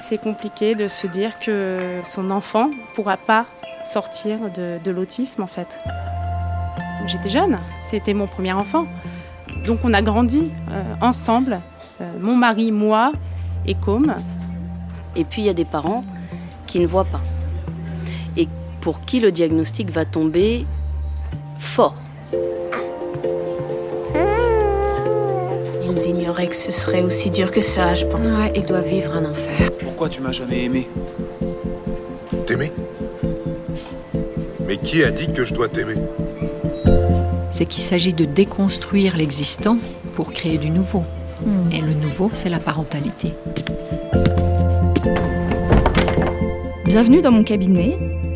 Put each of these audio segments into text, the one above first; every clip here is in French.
C'est compliqué de se dire que son enfant ne pourra pas sortir de, de l'autisme en fait. J'étais jeune, c'était mon premier enfant. Donc on a grandi euh, ensemble, euh, mon mari, moi et Com. Et puis il y a des parents qui ne voient pas. Et pour qui le diagnostic va tomber fort? Ils ignoraient que ce serait aussi dur que ça, je pense. Ouais, ils doivent vivre un enfer. Pourquoi tu m'as jamais aimé T'aimer Mais qui a dit que je dois t'aimer? C'est qu'il s'agit de déconstruire l'existant pour créer du nouveau. Et le nouveau, c'est la parentalité. Bienvenue dans mon cabinet.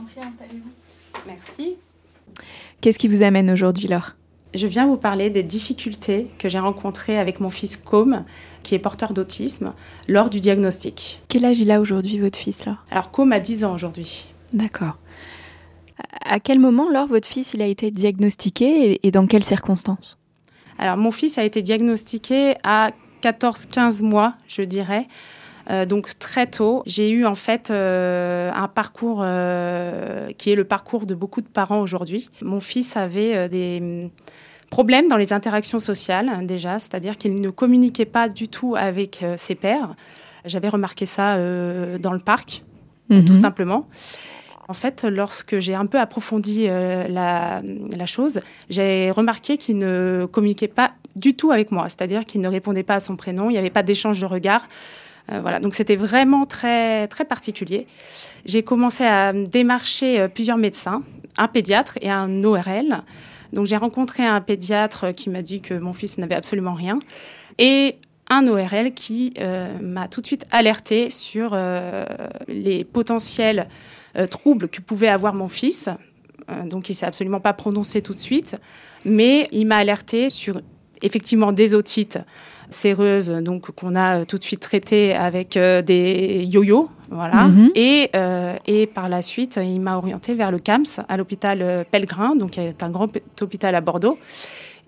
En prie, installez-vous. Merci. Qu'est-ce qui vous amène aujourd'hui, Laure? Je viens vous parler des difficultés que j'ai rencontrées avec mon fils Com, qui est porteur d'autisme, lors du diagnostic. Quel âge il a aujourd'hui, votre fils, Laure? Alors Com a 10 ans aujourd'hui. D'accord. À quel moment, Laure, votre fils, il a été diagnostiqué et, et dans quelles circonstances? Alors mon fils a été diagnostiqué à 14-15 mois, je dirais. Euh, donc très tôt, j'ai eu en fait euh, un parcours euh, qui est le parcours de beaucoup de parents aujourd'hui. Mon fils avait des mm, problèmes dans les interactions sociales déjà, c'est-à-dire qu'il ne communiquait pas du tout avec ses pairs. J'avais remarqué ça dans le parc, tout simplement. En fait, lorsque j'ai un peu approfondi euh, la, la chose, j'ai remarqué qu'il ne communiquait pas du tout avec moi, c'est-à-dire qu'il ne répondait pas à son prénom, il n'y avait pas d'échange de regard. Euh, voilà, donc c'était vraiment très très particulier. J'ai commencé à démarcher euh, plusieurs médecins, un pédiatre et un ORL. Donc j'ai rencontré un pédiatre qui m'a dit que mon fils n'avait absolument rien et un ORL qui euh, m'a tout de suite alerté sur les potentiels troubles que pouvait avoir mon fils. Donc il s'est absolument pas prononcé tout de suite, mais il m'a alerté sur effectivement des otites séreuses, donc qu'on a euh, tout de suite traité avec euh, des yo-yo, voilà. Mhm. Et, euh, et par la suite, il m'a orienté vers le CAMS, à l'hôpital Pellegrin, donc qui est un grand hôpital à Bordeaux.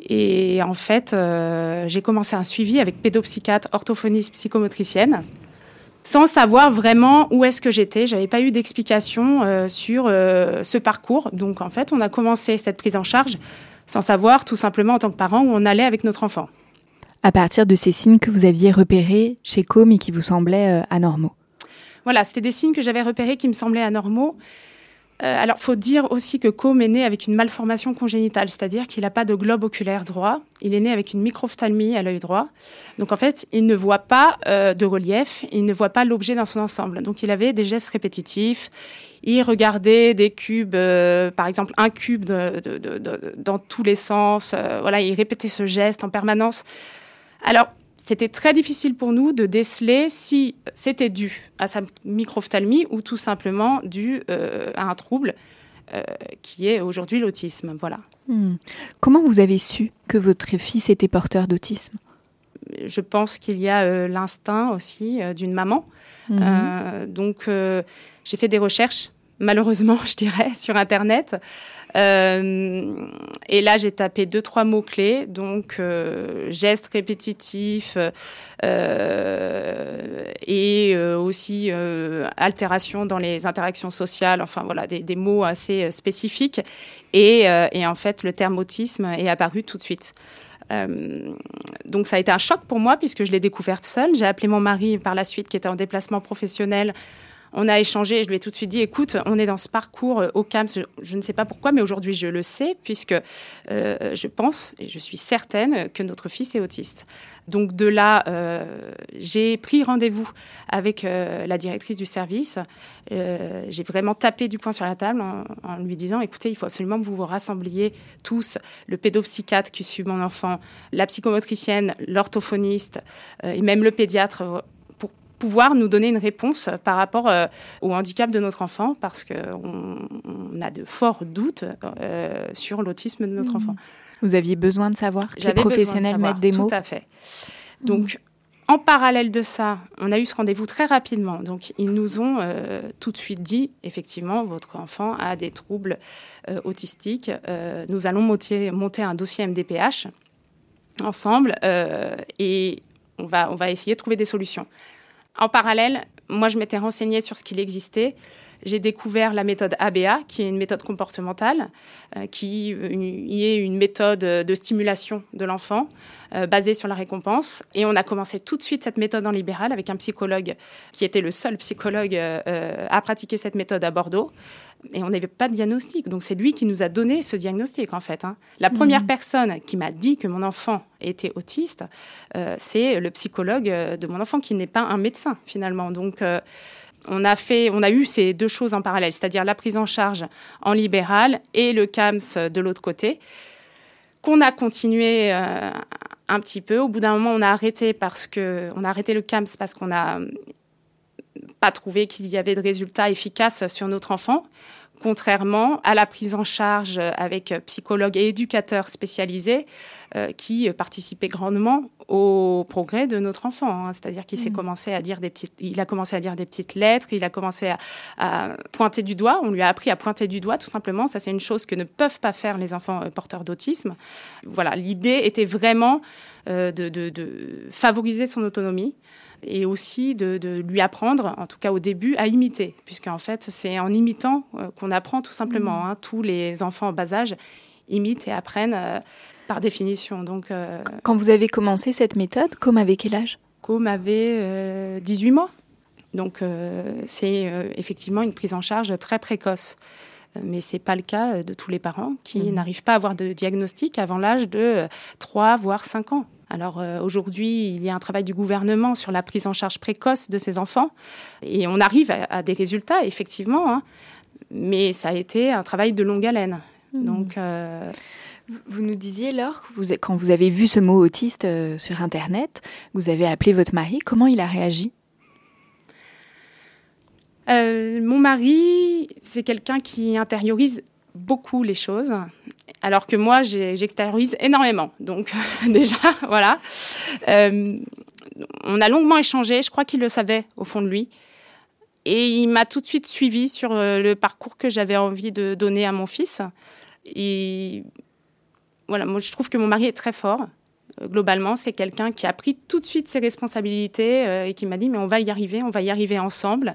Et en fait, euh, j'ai commencé un suivi avec pédopsychiatre, orthophoniste, psychomotricienne, sans savoir vraiment où est-ce que j'étais. J'avais pas eu d'explication euh, sur ce parcours. Donc en fait, on a commencé cette prise en charge sans savoir tout simplement en tant que parent où on allait avec notre enfant. À partir de ces signes que vous aviez repérés chez Com et qui vous semblaient euh, anormaux. Voilà, c'était des signes que j'avais repérés qui me semblaient anormaux. Euh, alors, faut dire aussi que Com est né avec une malformation congénitale, c'est-à-dire qu'il n'a pas de globe oculaire droit. Il est né avec une microphthalmie à l'œil droit. Donc, en fait, il ne voit pas euh, de relief, il ne voit pas l'objet dans son ensemble. Donc, il avait des gestes répétitifs. Il regardait des cubes, euh, par exemple, un cube dans tous les sens. Voilà, il répétait ce geste en permanence. Alors, c'était très difficile pour nous de déceler si c'était dû à sa microphthalmie ou tout simplement dû euh, à un trouble euh, qui est aujourd'hui l'autisme. Voilà. Hmm. Comment vous avez su que votre fils était porteur d'autisme? Je pense qu'il y a euh, l'instinct aussi d'une maman. Mhm. Donc, j'ai fait des recherches, malheureusement, je dirais, sur Internet. Euh, et là, j'ai tapé deux, trois mots-clés. Donc, euh, gestes répétitifs, euh, et aussi altération dans les interactions sociales, enfin voilà, des, mots assez spécifiques. Et, en fait, le terme autisme est apparu tout de suite. donc ça a été un choc pour moi puisque je l'ai découverte seule. J'ai appelé mon mari par la suite qui était en déplacement professionnel on a échangé et je lui ai tout de suite dit, écoute, on est dans ce parcours euh, au CAMS, je, ne sais pas pourquoi, mais aujourd'hui je le sais, puisque euh, je pense et je suis certaine que notre fils est autiste. Donc de là, euh, j'ai pris rendez-vous avec la directrice du service. j'ai vraiment tapé du poing sur la table en, lui disant, écoutez, il faut absolument que vous vous rassembliez tous, le pédopsychiatre qui suit mon enfant, la psychomotricienne, l'orthophoniste et même le pédiatre pouvoir nous donner une réponse par rapport euh, au handicap de notre enfant, parce qu'on on a de forts doutes euh, sur l'autisme de notre mmh. enfant. Vous aviez besoin de savoir que les professionnels mettent des mots Tout à fait. Donc, en parallèle de ça, on a eu ce rendez-vous très rapidement. Donc, ils nous ont euh, tout de suite dit, effectivement, votre enfant a des troubles autistiques. nous allons monter, monter, un dossier MDPH ensemble et on va, on va essayer de trouver des solutions. En parallèle, moi, je m'étais renseignée sur ce qu'il existait. J'ai découvert la méthode ABA, qui est une méthode comportementale, euh, qui est une méthode de stimulation de l'enfant euh, basée sur la récompense. Et on a commencé tout de suite cette méthode en libéral avec un psychologue qui était le seul psychologue euh, à pratiquer cette méthode à Bordeaux et on n'avait pas de diagnostic. Donc c'est lui qui nous a donné ce diagnostic en fait. Hein. La mhm. première personne qui m'a dit que mon enfant était autiste, c'est le psychologue de mon enfant qui n'est pas un médecin finalement. Donc on a fait, on a eu ces deux choses en parallèle, c'est-à-dire la prise en charge en libéral et le CAMS de l'autre côté, qu'on a continué un petit peu. Au bout d'un moment, on a arrêté parce que on a arrêté le CAMS parce qu'on a pas trouvé qu'il y avait de résultats efficaces sur notre enfant, contrairement à la prise en charge avec psychologues et éducateurs spécialisés euh, qui participaient grandement au progrès de notre enfant. Hein. C'est-à-dire qu'il s'est mm. commencé à dire des petites, il a commencé à dire des petites lettres, il a commencé à, à, pointer du doigt. On lui a appris à pointer du doigt, tout simplement. Ça, c'est une chose que ne peuvent pas faire les enfants euh, porteurs d'autisme. Voilà, l'idée était vraiment euh, de, de, de favoriser son autonomie et aussi de, lui apprendre, en tout cas au début, à imiter, puisqu'en fait, c'est en imitant euh, qu'on apprend tout simplement. Mmh. Hein. Tous les enfants en bas âge imitent et apprennent euh, par définition. Donc, euh, Quand vous avez commencé cette méthode, Com avait quel âge? Com avait 18 mois. Donc, c'est effectivement une prise en charge très précoce mais ce n'est pas le cas de tous les parents qui mmh. n'arrivent pas à avoir de diagnostic avant l'âge de 3 voire 5 ans. Alors euh, aujourd'hui, il y a un travail du gouvernement sur la prise en charge précoce de ces enfants et on arrive à, des résultats, effectivement, hein. mais ça a été un travail de longue haleine. Mmh. Donc. Euh, vous nous disiez, Laure, vous, quand vous avez vu ce mot autiste euh, sur Internet, vous avez appelé votre mari. Comment il a réagi? Mon mari, c'est quelqu'un qui intériorise beaucoup les choses, alors que moi, j'extériorise énormément. Donc déjà, voilà. Euh, on a longuement échangé, je crois qu'il le savait au fond de lui. Et il m'a tout de suite suivi sur euh, le parcours que j'avais envie de donner à mon fils. Et voilà, moi je trouve que mon mari est très fort. Euh, globalement, c'est quelqu'un qui a pris tout de suite ses responsabilités et qui m'a dit mais on va y arriver, on va y arriver ensemble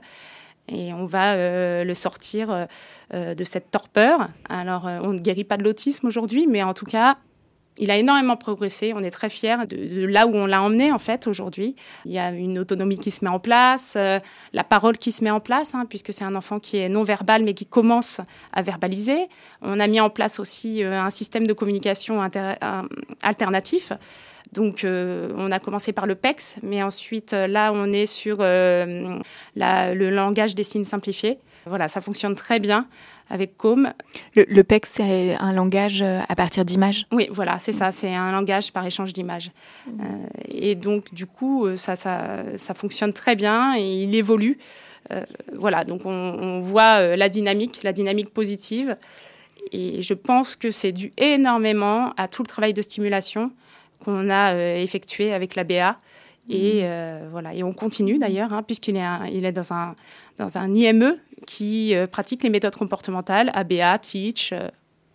et on va euh, le sortir euh, euh, de cette torpeur. Alors, on ne guérit pas de l'autisme aujourd'hui, mais en tout cas, il a énormément progressé. On est très fiers de, là où on l'a emmené, en fait, aujourd'hui. Il y a une autonomie qui se met en place, la parole qui se met en place, hein, puisque c'est un enfant qui est non-verbal, mais qui commence à verbaliser. On a mis en place aussi un système de communication alternatif donc, euh, on a commencé par le PEX, mais ensuite, euh, là, on est sur euh, le langage des signes simplifiés. Voilà, ça fonctionne très bien avec Com. Le, PEX, c'est un langage à partir d'images? Oui, voilà, c'est ça, c'est un langage par échange d'images. Mmh. et donc, du coup, ça, ça, ça, fonctionne très bien et il évolue. voilà, donc on, on voit la dynamique, la dynamique positive. Et je pense que c'est dû énormément à tout le travail de stimulation qu'on a euh, effectué avec la BA. Et, mmh. euh, voilà. et on continue d'ailleurs, hein, puisqu'il est, il est dans, un, dans un IME qui euh, pratique les méthodes comportementales, ABA, Teach.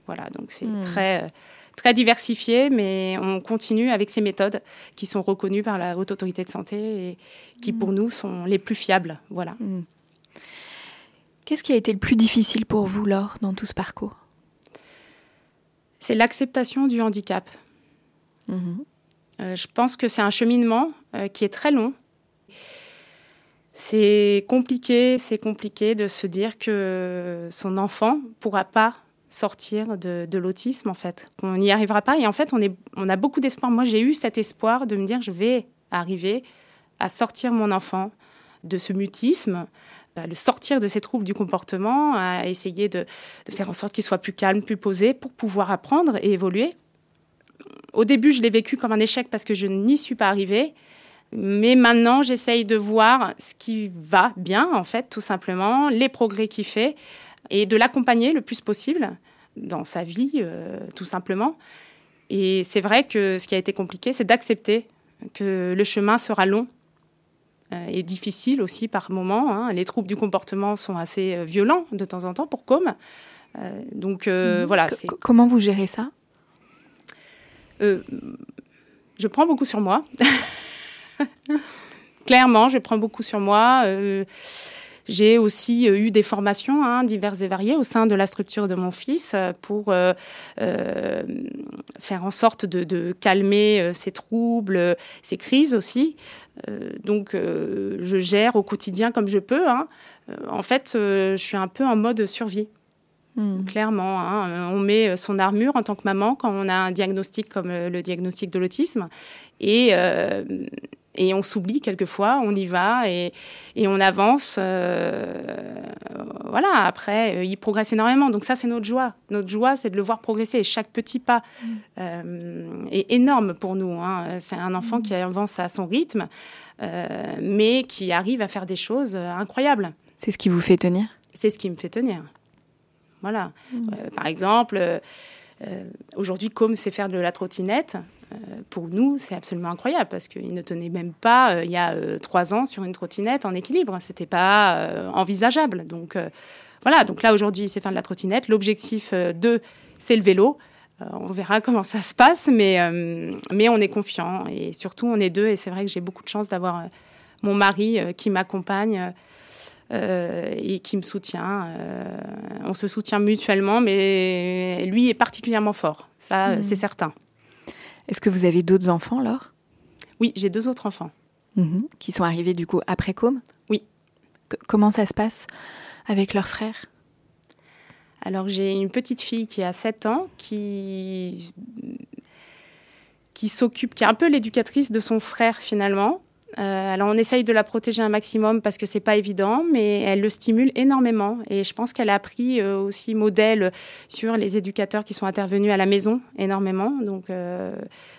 voilà, donc c'est mmh. très, très diversifié, mais on continue avec ces méthodes qui sont reconnues par la Haute Autorité de Santé et qui, pour nous, sont les plus fiables. Voilà. Qu'est-ce qui a été le plus difficile pour vous, Laure, dans tout ce parcours? C'est l'acceptation du handicap. Euh, je pense que c'est un cheminement euh, qui est très long. C'est compliqué, c'est compliqué de se dire que son enfant pourra pas sortir de, l'autisme en fait, qu'on n'y arrivera pas. Et en fait, on, a beaucoup d'espoir. Moi, j'ai eu cet espoir de me dire je vais arriver à sortir mon enfant de ce mutisme, à le sortir de ses troubles du comportement, à essayer de faire en sorte qu'il soit plus calme, plus posé, pour pouvoir apprendre et évoluer au début, je l'ai vécu comme un échec parce que je n'y suis pas arrivée. Mais maintenant, j'essaye de voir ce qui va bien, en fait, tout simplement, les progrès qu'il fait, et de l'accompagner le plus possible dans sa vie, euh, tout simplement. Et c'est vrai que ce qui a été compliqué, c'est d'accepter que le chemin sera long euh, et difficile aussi par moments. Hein. Les troubles du comportement sont assez euh, violents de temps en temps pour Com. donc mhm. voilà. Comment vous gérez ça? Euh, je prends beaucoup sur moi. Clairement, je prends beaucoup sur moi. Euh, j'ai aussi euh, eu des formations hein, diverses et variées au sein de la structure de mon fils pour faire en sorte de, calmer ses troubles, ses crises aussi. donc, je gère au quotidien comme je peux. Hein. en fait, je suis un peu en mode survie. Hmm. Clairement, hein. on met son armure en tant que maman quand on a un diagnostic comme euh, le diagnostic de l'autisme et, euh, et on s'oublie quelquefois, on y va et, et on avance. Euh, voilà, après, il progresse énormément. Donc ça, c'est notre joie. Notre joie, c'est de le voir progresser. chaque petit pas hmm. est énorme pour nous. Hein. C'est un enfant hmm. qui avance à son rythme, mais qui arrive à faire des choses incroyables. C'est ce qui vous fait tenir? C'est ce qui me fait tenir. Voilà. Mm. Euh, par exemple, euh, euh, aujourd'hui, comme c'est faire de la trottinette, pour nous, c'est absolument incroyable parce qu'il ne tenait même pas, il y a trois ans, sur une trottinette en équilibre. C'était pas envisageable. Donc voilà, donc là, aujourd'hui, c'est faire de la trottinette. L'objectif 2, c'est le vélo. on verra comment ça se passe, mais, mais on est confiant et surtout, on est deux. Et c'est vrai que j'ai beaucoup de chance d'avoir mon mari qui m'accompagne et qui me soutient. Euh, on se soutient mutuellement, mais lui est particulièrement fort, ça mhm. c'est certain. Est-ce que vous avez d'autres enfants, Laure? Oui, j'ai deux autres enfants. Mhm. Qui sont arrivés du coup après Com Oui. comment ça se passe avec leurs frères? Alors j'ai une petite fille qui a 7 ans qui qui s'occupe, qui est un peu l'éducatrice de son frère finalement, euh, alors on essaye de la protéger un maximum parce que c'est pas évident, mais elle le stimule énormément. Et je pense qu'elle a pris euh, aussi modèle sur les éducateurs qui sont intervenus à la maison énormément. Donc euh,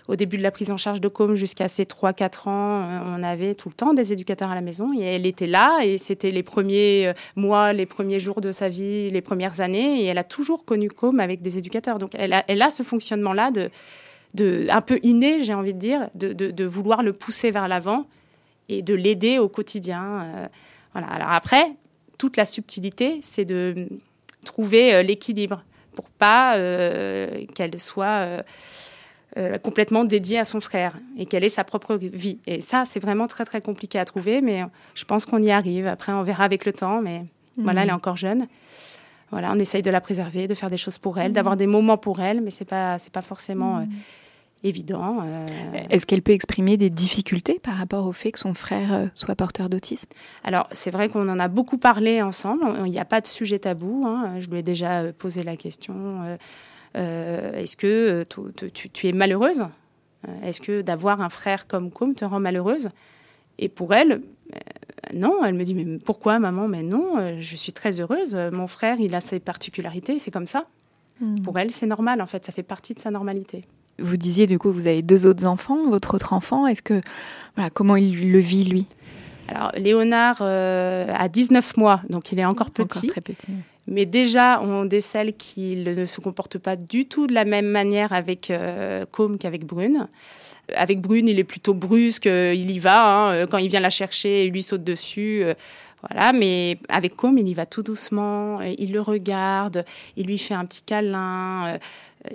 au début de la prise en charge de Com jusqu'à ses 3-4 ans, on avait tout le temps des éducateurs à la maison et elle était là et c'était les premiers mois, les premiers jours de sa vie, les premières années et elle a toujours connu Com avec des éducateurs. Donc elle a, ce fonctionnement-là de, de, un peu inné, j'ai envie de dire, de vouloir le pousser vers l'avant et de l'aider au quotidien. Euh, voilà. Alors après, toute la subtilité, c'est de trouver euh, l'équilibre pour pas euh, qu'elle soit complètement dédiée à son frère et qu'elle ait sa propre vie. Et ça, c'est vraiment très très compliqué à trouver, mais je pense qu'on y arrive. Après, on verra avec le temps, mais voilà, elle est mhm. encore jeune. Voilà, on essaye de la préserver, de faire des choses pour elle, mhm. d'avoir des moments pour elle, mais c'est pas c'est pas forcément mhm évident. Euh. Est-ce qu'elle peut exprimer des difficultés par rapport au fait que son frère euh, soit porteur d'autisme? Alors, c'est vrai qu'on en a beaucoup parlé ensemble. Il n'y a pas de sujet tabou. Hein. Je lui ai déjà euh, posé la question est-ce que tu, es malheureuse? Est-ce que d'avoir un frère comme Com te rend malheureuse? Et pour elle, non, elle me dit mais pourquoi maman? Mais non, je suis très heureuse. Mon frère, il a ses particularités, c'est comme ça. Hmm. Pour elle, c'est normal en fait, ça fait partie de sa normalité. Vous disiez du coup vous avez deux autres enfants, votre autre enfant, est-ce que voilà, comment il le vit lui? Alors Léonard euh, a 19 mois, donc il est encore petit. très petit. Mais déjà, on décèle qu'il ne se comporte pas du tout de la même manière avec euh, Com qu'avec Brune. Avec Brune, il est plutôt brusque, il y va. Hein, quand il vient la chercher, il lui saute dessus. Voilà, mais avec Com, il y va tout doucement, il le regarde, il lui fait un petit câlin.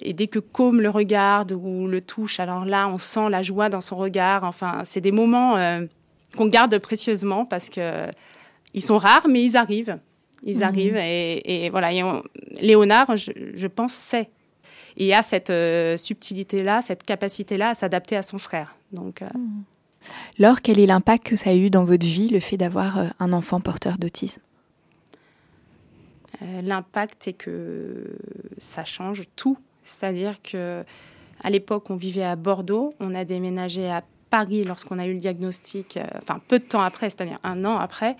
Et dès que Com le regarde ou le touche, alors là, on sent la joie dans son regard. Enfin, c'est des moments qu'on garde précieusement parce que ils sont rares, mais ils arrivent. Ils mhm. arrivent et, voilà. Léonard, je, pense, sait. Et a cette euh, subtilité-là, cette capacité-là à s'adapter à son frère. Donc. Euh, mhm. Laure, quel est l'impact que ça a eu dans votre vie, le fait d'avoir euh, un enfant porteur d'autisme? L'impact, c'est que ça change tout. C'est-à-dire que à l'époque, on vivait à Bordeaux, on a déménagé à Paris lorsqu'on a eu le diagnostic, enfin peu de temps après, c'est-à-dire un an après.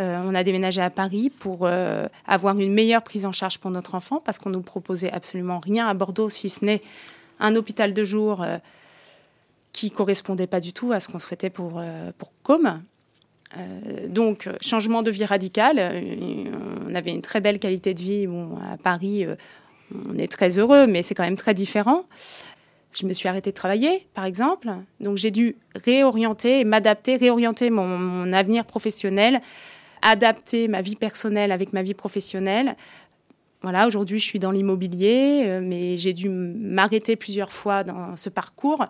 Euh, on a déménagé à Paris pour euh, avoir une meilleure prise en charge pour notre enfant parce qu'on nous proposait absolument rien à Bordeaux si ce n'est un hôpital de jour euh, qui correspondait pas du tout à ce qu'on souhaitait pour, pour Com. donc, changement de vie radical. On avait une très belle qualité de vie. Bon, à Paris, on est très heureux, mais c'est quand même très différent. Je me suis arrêtée de travailler, par exemple. Donc, j'ai dû réorienter, m'adapter, réorienter mon avenir professionnel adapter ma vie personnelle avec ma vie professionnelle. Voilà, aujourd'hui, je suis dans l'immobilier, euh, mais j'ai dû m'arrêter plusieurs fois dans ce parcours.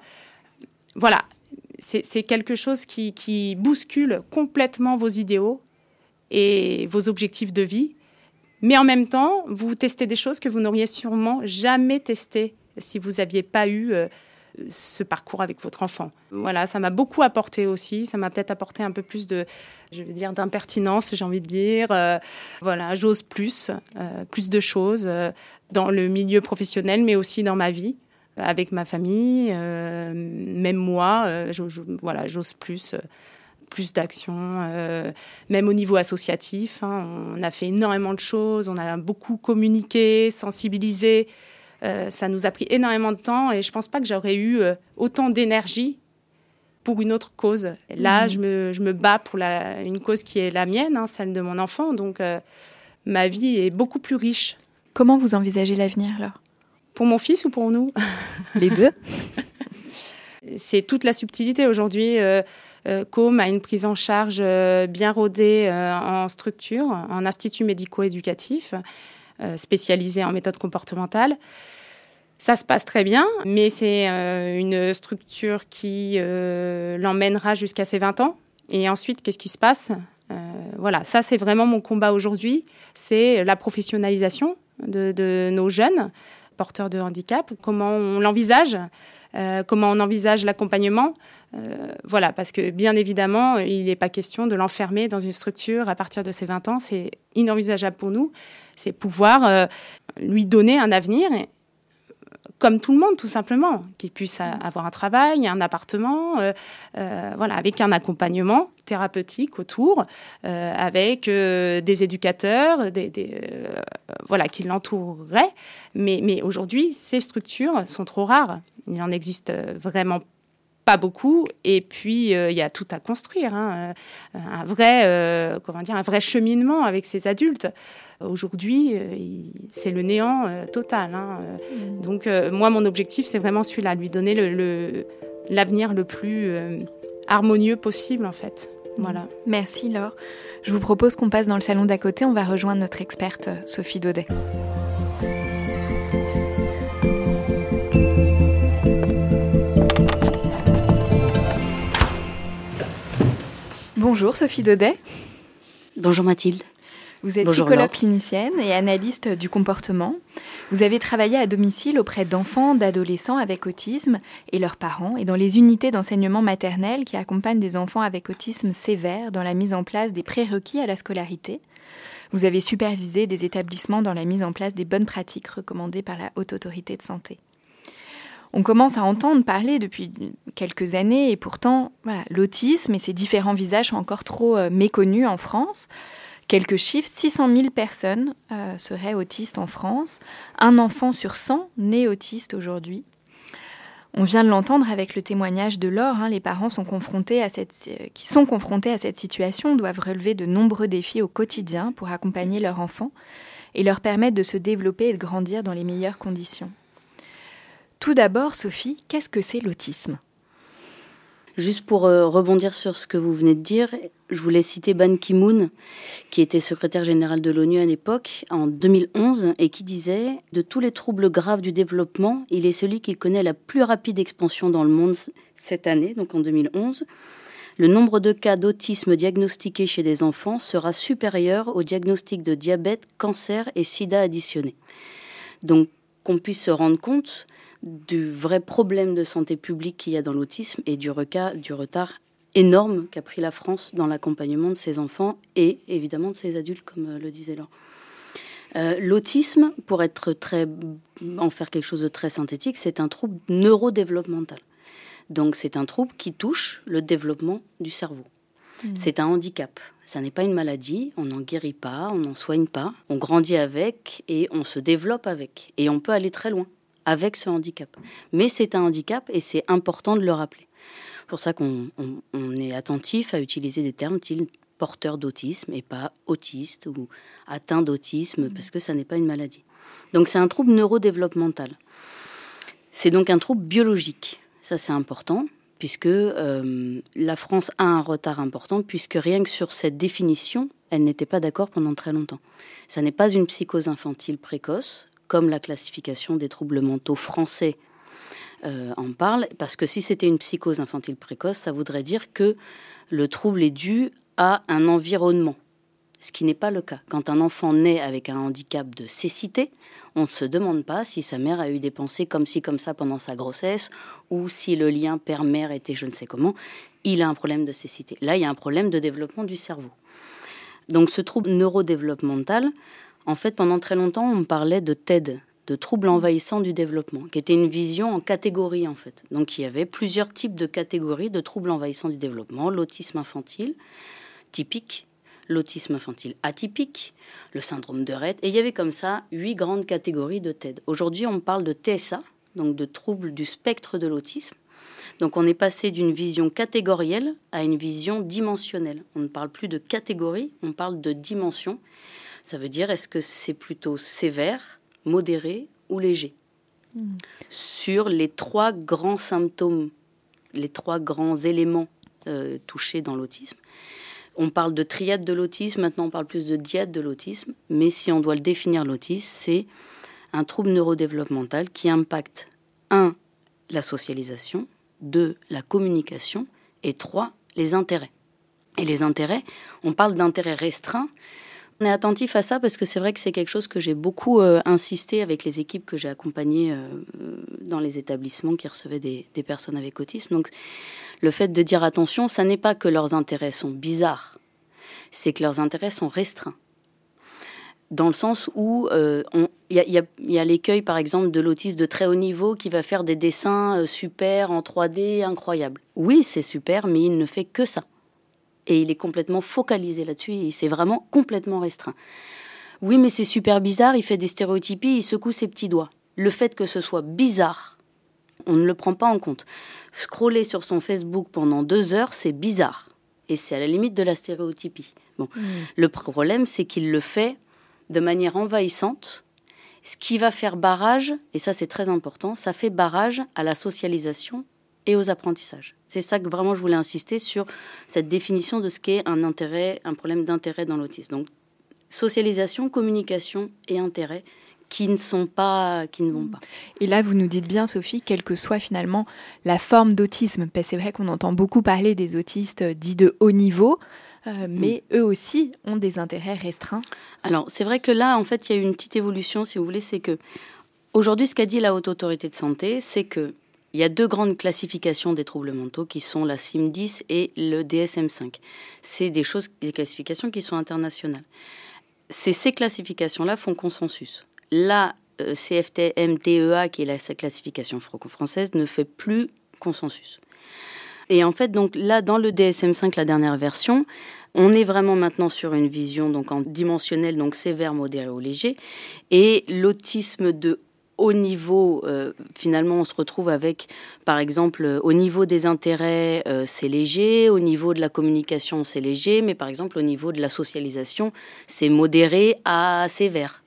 Voilà, c'est quelque chose qui, bouscule complètement vos idéaux et vos objectifs de vie. Mais en même temps, vous testez des choses que vous n'auriez sûrement jamais testées si vous n'aviez pas eu euh, ce parcours avec votre enfant. Voilà, ça m'a beaucoup apporté aussi. Ça m'a peut-être apporté un peu plus de, je veux dire, d'impertinence, j'ai envie de dire. Euh, voilà, j'ose plus, euh, plus de choses dans le milieu professionnel, mais aussi dans ma vie, avec ma famille, même moi. voilà, j'ose plus plus d'actions, même au niveau associatif. Hein. on a fait énormément de choses, on a beaucoup communiqué, sensibilisé. Euh, ça nous a pris énormément de temps et je pense pas que j'aurais eu euh, autant d'énergie pour une autre cause. Là, mhm. je, me, je, me, bats pour la, une cause qui est la mienne, hein, celle de mon enfant. Donc, euh, ma vie est beaucoup plus riche. Comment vous envisagez l'avenir, alors? Pour mon fils ou pour nous Les deux. C'est toute la subtilité. Aujourd'hui, euh, Com a une prise en charge bien rodée en structure, en institut médico-éducatif, spécialisé en méthode comportementale. Ça se passe très bien, mais c'est euh, une structure qui euh, l'emmènera jusqu'à ses 20 ans. Et ensuite, qu'est-ce qui se passe? Euh, Voilà, ça c'est vraiment mon combat aujourd'hui, c'est la professionnalisation de, nos jeunes porteurs de handicap, comment on l'envisage, comment on envisage l'accompagnement. voilà, parce que bien évidemment, il n'est pas question de l'enfermer dans une structure à partir de ses 20 ans, c'est inenvisageable pour nous. C'est pouvoir lui donner un avenir comme tout le monde, tout simplement, qu'il puisse avoir un travail, un appartement, euh, euh, voilà, avec un accompagnement thérapeutique autour, euh, avec des éducateurs, des, voilà, qui l'entoureraient. Mais, mais aujourd'hui, ces structures sont trop rares. Il en existe vraiment pas beaucoup. Et puis, il y a tout à construire. Hein. Un, vrai, comment dire, un vrai cheminement avec ces adultes. Aujourd'hui, euh, c'est le néant euh, total. Hein. Mm. Donc, euh, moi, mon objectif, c'est vraiment celui-là, lui donner l'avenir le, le, plus harmonieux possible, en fait. Voilà. Merci, Laure. Je vous propose qu'on passe dans le salon d'à côté. On va rejoindre notre experte, Sophie Daudet. Bonjour Sophie Daudet. Bonjour Mathilde. Vous êtes psychologue clinicienne et analyste du comportement. Vous avez travaillé à domicile auprès d'enfants, d'adolescents avec autisme et leurs parents, et dans les unités d'enseignement maternel qui accompagnent des enfants avec autisme sévère dans la mise en place des prérequis à la scolarité. Vous avez supervisé des établissements dans la mise en place des bonnes pratiques recommandées par la Haute Autorité de Santé. On commence à entendre parler depuis quelques années et pourtant, l'autisme et ses différents visages sont encore trop euh, méconnus en France. Quelques chiffres, 600 000 personnes euh, seraient autistes en France, un enfant sur 100 né autiste aujourd'hui. On vient de l'entendre avec le témoignage de Laure, hein, les parents sont confrontés à cette, euh, qui sont confrontés à cette situation doivent relever de nombreux défis au quotidien pour accompagner leur enfant et leur permettre de se développer et de grandir dans les meilleures conditions. Tout d'abord, Sophie, qu'est-ce que c'est l'autisme? Juste pour euh, rebondir sur ce que vous venez de dire, je voulais citer Ban Ki-moon, qui était secrétaire général de l'ONU à l'époque, en 2011, et qui disait De tous les troubles graves du développement, il est celui qui connaît la plus rapide expansion dans le monde cette année, donc en 2011. Le nombre de cas d'autisme diagnostiqués chez des enfants sera supérieur au diagnostic de diabète, cancer et sida additionnés. Donc, qu'on puisse se rendre compte du vrai problème de santé publique qu'il y a dans l'autisme et du, du retard énorme qu'a pris la France dans l'accompagnement de ses enfants et évidemment de ses adultes, comme euh, le disait Laure. Euh, l'autisme, pour être très, en faire quelque chose de très synthétique, c'est un trouble neurodéveloppemental. Donc c'est un trouble qui touche le développement du cerveau. Mmh. C'est un handicap. Ça n'est pas une maladie, on n'en guérit pas, on n'en soigne pas. On grandit avec et on se développe avec. Et on peut aller très loin avec ce handicap. Mais c'est un handicap et c'est important de le rappeler. C'est pour ça qu'on est attentif à utiliser des termes tels porteur d'autisme et pas autiste ou atteint d'autisme parce que ça n'est pas une maladie. Donc c'est un trouble neurodéveloppemental. C'est donc un trouble biologique. Ça c'est important puisque euh, la France a un retard important puisque rien que sur cette définition, elle n'était pas d'accord pendant très longtemps. Ça n'est pas une psychose infantile précoce, comme la classification des troubles mentaux français euh, en parle, parce que si c'était une psychose infantile précoce, ça voudrait dire que le trouble est dû à un environnement, ce qui n'est pas le cas. Quand un enfant naît avec un handicap de cécité, on ne se demande pas si sa mère a eu des pensées comme ci, comme ça pendant sa grossesse, ou si le lien père-mère était je ne sais comment. Il a un problème de cécité. Là, il y a un problème de développement du cerveau. Donc ce trouble neurodéveloppemental, en fait, pendant très longtemps, on parlait de TED, de troubles envahissants du développement, qui était une vision en catégories en fait. Donc il y avait plusieurs types de catégories de troubles envahissants du développement, l'autisme infantile typique, l'autisme infantile atypique, le syndrome de Rett, et il y avait comme ça huit grandes catégories de TED. Aujourd'hui, on parle de TSA, donc de troubles du spectre de l'autisme. Donc on est passé d'une vision catégorielle à une vision dimensionnelle. On ne parle plus de catégorie, on parle de dimension. Ça veut dire est-ce que c'est plutôt sévère, modéré ou léger. Sur les trois grands symptômes, les trois grands éléments euh, touchés dans l'autisme. On parle de triade de l'autisme, maintenant on parle plus de diade de l'autisme, mais si on doit le définir l'autisme, c'est un trouble neurodéveloppemental qui impacte 1. la socialisation, 2. la communication et 3. les intérêts. Et les intérêts, on parle d'intérêts restreints, on est attentif à ça parce que c'est vrai que c'est quelque chose que j'ai beaucoup euh, insisté avec les équipes que j'ai accompagnées euh, dans les établissements qui recevaient des, personnes avec autisme. Donc le fait de dire attention, ça n'est pas que leurs intérêts sont bizarres, c'est que leurs intérêts sont restreints. Dans le sens où euh, il y a, y a l'écueil, par exemple, de l'autiste de très haut niveau qui va faire des dessins super en 3D incroyables. Oui, c'est super, mais il ne fait que ça et il est complètement focalisé là-dessus et c'est vraiment complètement restreint. Oui, mais c'est super bizarre, il fait des stéréotypies, il secoue ses petits doigts. Le fait que ce soit bizarre, on ne le prend pas en compte. Scroller sur son Facebook pendant deux heures, c'est bizarre. Et c'est à la limite de la stéréotypie. Bon. Mm. Le problème, c'est qu'il le fait de manière envahissante, ce qui va faire barrage, et ça c'est très important, ça fait barrage à la socialisation et aux apprentissages. C'est ça que vraiment je voulais insister sur cette définition de ce qu'est un intérêt, un problème d'intérêt dans l'autisme. Donc socialisation, communication et intérêt qui ne sont pas, qui ne vont pas. Et là, vous nous dites bien, Sophie, quelle que soit finalement la forme d'autisme, c'est vrai qu'on entend beaucoup parler des autistes dits de haut niveau, euh, mais mm. eux aussi ont des intérêts restreints. Alors, c'est vrai que là, en fait, il y a une petite évolution, si vous voulez, c'est que aujourd'hui, ce qu'a dit la Haute Autorité de Santé, c'est que il y a deux grandes classifications des troubles mentaux qui sont la CIM-10 et le DSM-5. C'est des choses, des classifications qui sont internationales. Ces, ces classifications-là font consensus. La euh, CFT-MTEA, qui est la classification franco-française, ne fait plus consensus. Et en fait, donc là, dans le DSM-5, la dernière version, on est vraiment maintenant sur une vision donc en dimensionnel, donc sévère, modéré ou léger, et l'autisme de au niveau, euh, finalement, on se retrouve avec, par exemple, euh, au niveau des intérêts, euh, c'est léger, au niveau de la communication, c'est léger, mais par exemple, au niveau de la socialisation, c'est modéré à sévère.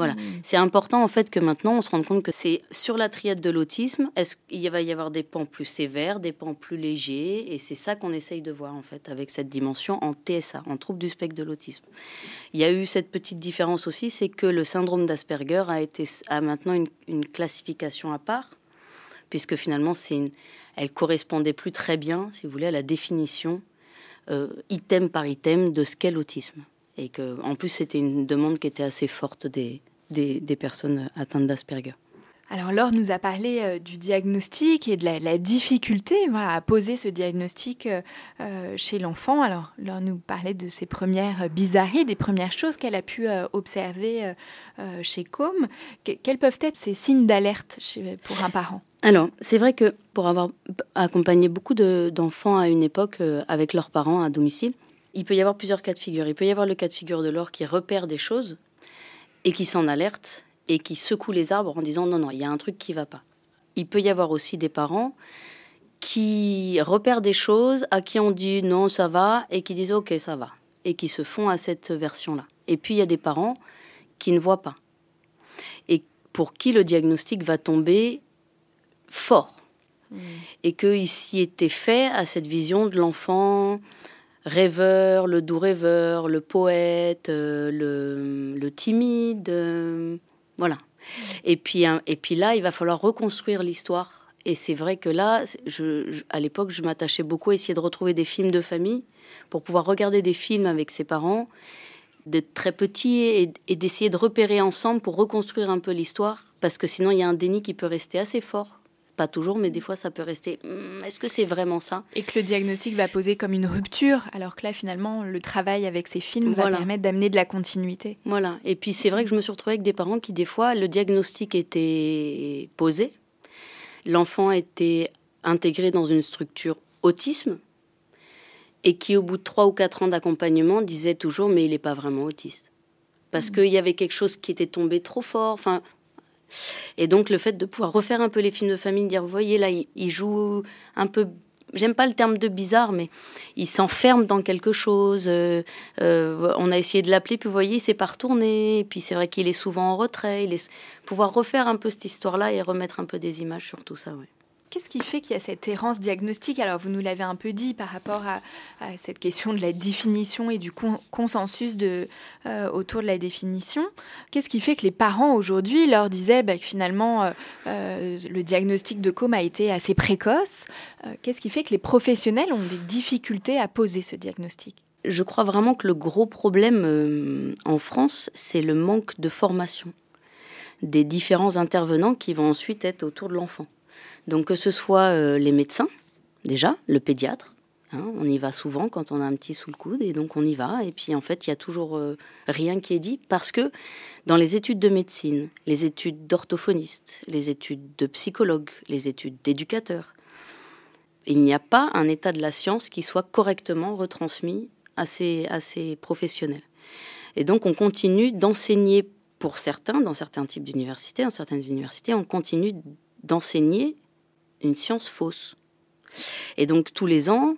Voilà. C'est important en fait que maintenant on se rende compte que c'est sur la triade de l'autisme, est-ce qu'il va y avoir des pans plus sévères, des pans plus légers, et c'est ça qu'on essaye de voir en fait avec cette dimension en TSA, en trouble du spectre de l'autisme. Il y a eu cette petite différence aussi, c'est que le syndrome d'Asperger a été a maintenant une, une classification à part, puisque finalement c'est une, elle correspondait plus très bien, si vous voulez, à la définition euh, item par item de ce qu'est l'autisme. Et que, en plus, c'était une demande qui était assez forte des, des, personnes atteintes d'Asperger. Alors Laure nous a parlé euh, du diagnostic et de la, difficulté à poser ce diagnostic euh, euh, chez l'enfant. Alors Laure nous parlait de ses premières bizarreries, des premières choses qu'elle a pu observer chez Com. quels peuvent être ces signes d'alerte pour un parent? Alors c'est vrai que pour avoir accompagné beaucoup d'enfants à une époque avec leurs parents à domicile, il peut y avoir plusieurs cas de figure. Il peut y avoir le cas de figure de Laure qui repère des choses et qui s'en alerte et qui secoue les arbres en disant non, non, il y a un truc qui va pas. Il peut y avoir aussi des parents qui repèrent des choses, à qui on dit non, ça va, et qui disent ok, ça va, et qui se font à cette version-là. Et puis il y a des parents qui ne voient pas, et pour qui le diagnostic va tomber fort, mmh. et qu'il s'y était fait à cette vision de l'enfant rêveur, le doux rêveur, le poète, euh, le, timide, euh, voilà. Et puis, et puis là, il va falloir reconstruire l'histoire. Et c'est vrai que là, à l'époque, je m'attachais beaucoup à essayer de retrouver des films de famille pour pouvoir regarder des films avec ses parents, de très petits, et d'essayer de repérer ensemble pour reconstruire un peu l'histoire. Parce que sinon, il y a un déni qui peut rester assez fort pas toujours, mais des fois ça peut rester. Hmm, est-ce que c'est vraiment ça? Et que le diagnostic va poser comme une rupture, alors que là finalement le travail avec ces films va permettre d'amener de la continuité. Voilà. Et puis c'est vrai que je me suis retrouvée avec des parents qui des fois le diagnostic était posé, l'enfant était intégré dans une structure autisme, et qui au bout de trois ou quatre ans d'accompagnement disait toujours mais il n'est pas vraiment autiste parce mmh. qu'il y avait quelque chose qui était tombé trop fort. Enfin, et donc le fait de pouvoir refaire un peu les films de famille, dire, vous voyez là, il, joue un peu j'aime pas le terme de bizarre, mais il s'enferme dans quelque chose. Euh, euh, on a essayé de l'appeler, puis vous voyez, il s'est pas retourné. Et puis c'est vrai qu'il est souvent en retrait. Il est... Pouvoir refaire un peu cette histoire-là et remettre un peu des images sur tout ça, ouais. Qu'est-ce qui fait qu'il y a cette errance diagnostique? Alors, vous nous l'avez un peu dit par rapport à, cette question de la définition et du consensus euh, autour de la définition. Qu'est-ce qui fait que les parents aujourd'hui leur disaient bah, que finalement euh, euh, le diagnostic de coma a été assez précoce Qu'est-ce qui fait que les professionnels ont des difficultés à poser ce diagnostic? Je crois vraiment que le gros problème en France, c'est le manque de formation des différents intervenants qui vont ensuite être autour de l'enfant. Donc que ce soit euh, les médecins, déjà, le pédiatre, hein, on y va souvent quand on a un petit sous le coude et donc on y va. Et puis en fait, il y a toujours euh, rien qui est dit parce que dans les études de médecine, les études d'orthophonistes, les études de psychologues, les études d'éducateurs, il n'y a pas un état de la science qui soit correctement retransmis à ces, à professionnels. Et donc on continue d'enseigner pour certains, dans certains types d'universités, dans certaines universités, on continue d'enseigner une science fausse. Et donc tous les ans,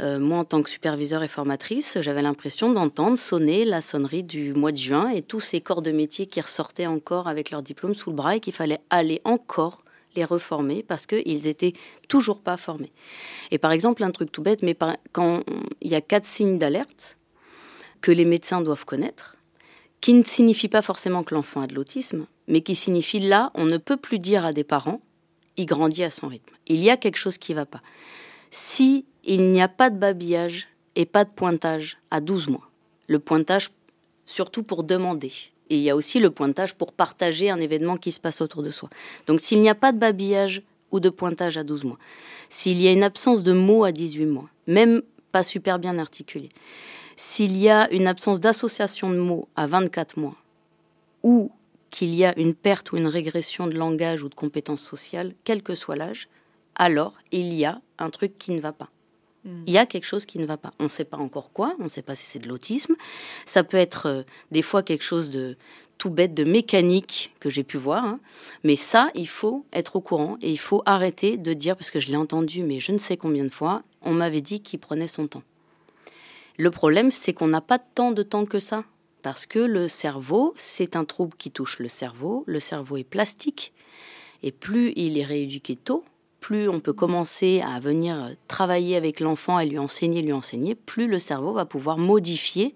euh, moi en tant que superviseur et formatrice, j'avais l'impression d'entendre sonner la sonnerie du mois de juin et tous ces corps de métier qui ressortaient encore avec leur diplôme sous le bras et qu'il fallait aller encore les reformer parce qu'ils étaient toujours pas formés. Et par exemple, un truc tout bête, mais quand il y a quatre signes d'alerte que les médecins doivent connaître, qui ne signifie pas forcément que l'enfant a de l'autisme, mais qui signifie là, on ne peut plus dire à des parents, il grandit à son rythme. Il y a quelque chose qui ne va pas. Si il n'y a pas de babillage et pas de pointage à 12 mois, le pointage surtout pour demander, et il y a aussi le pointage pour partager un événement qui se passe autour de soi. Donc s'il n'y a pas de babillage ou de pointage à 12 mois, s'il y a une absence de mots à 18 mois, même pas super bien articulé, s'il y a une absence d'association de mots à 24 mois, ou qu'il y a une perte ou une régression de langage ou de compétences sociales, quel que soit l'âge, alors il y a un truc qui ne va pas. Hmm. Il y a quelque chose qui ne va pas. On ne sait pas encore quoi, on ne sait pas si c'est de l'autisme. Ça peut être euh, des fois quelque chose de tout bête, de mécanique que j'ai pu voir. Hein. Mais ça, il faut être au courant et il faut arrêter de dire, parce que je l'ai entendu, mais je ne sais combien de fois, on m'avait dit qu'il prenait son temps. Le problème, c'est qu'on n'a pas tant de temps que ça Parce que le cerveau, c'est un trouble qui touche le cerveau. Le cerveau est plastique. Et plus il est rééduqué tôt, plus on peut commencer à venir travailler avec l'enfant et lui enseigner, lui enseigner, plus le cerveau va pouvoir modifier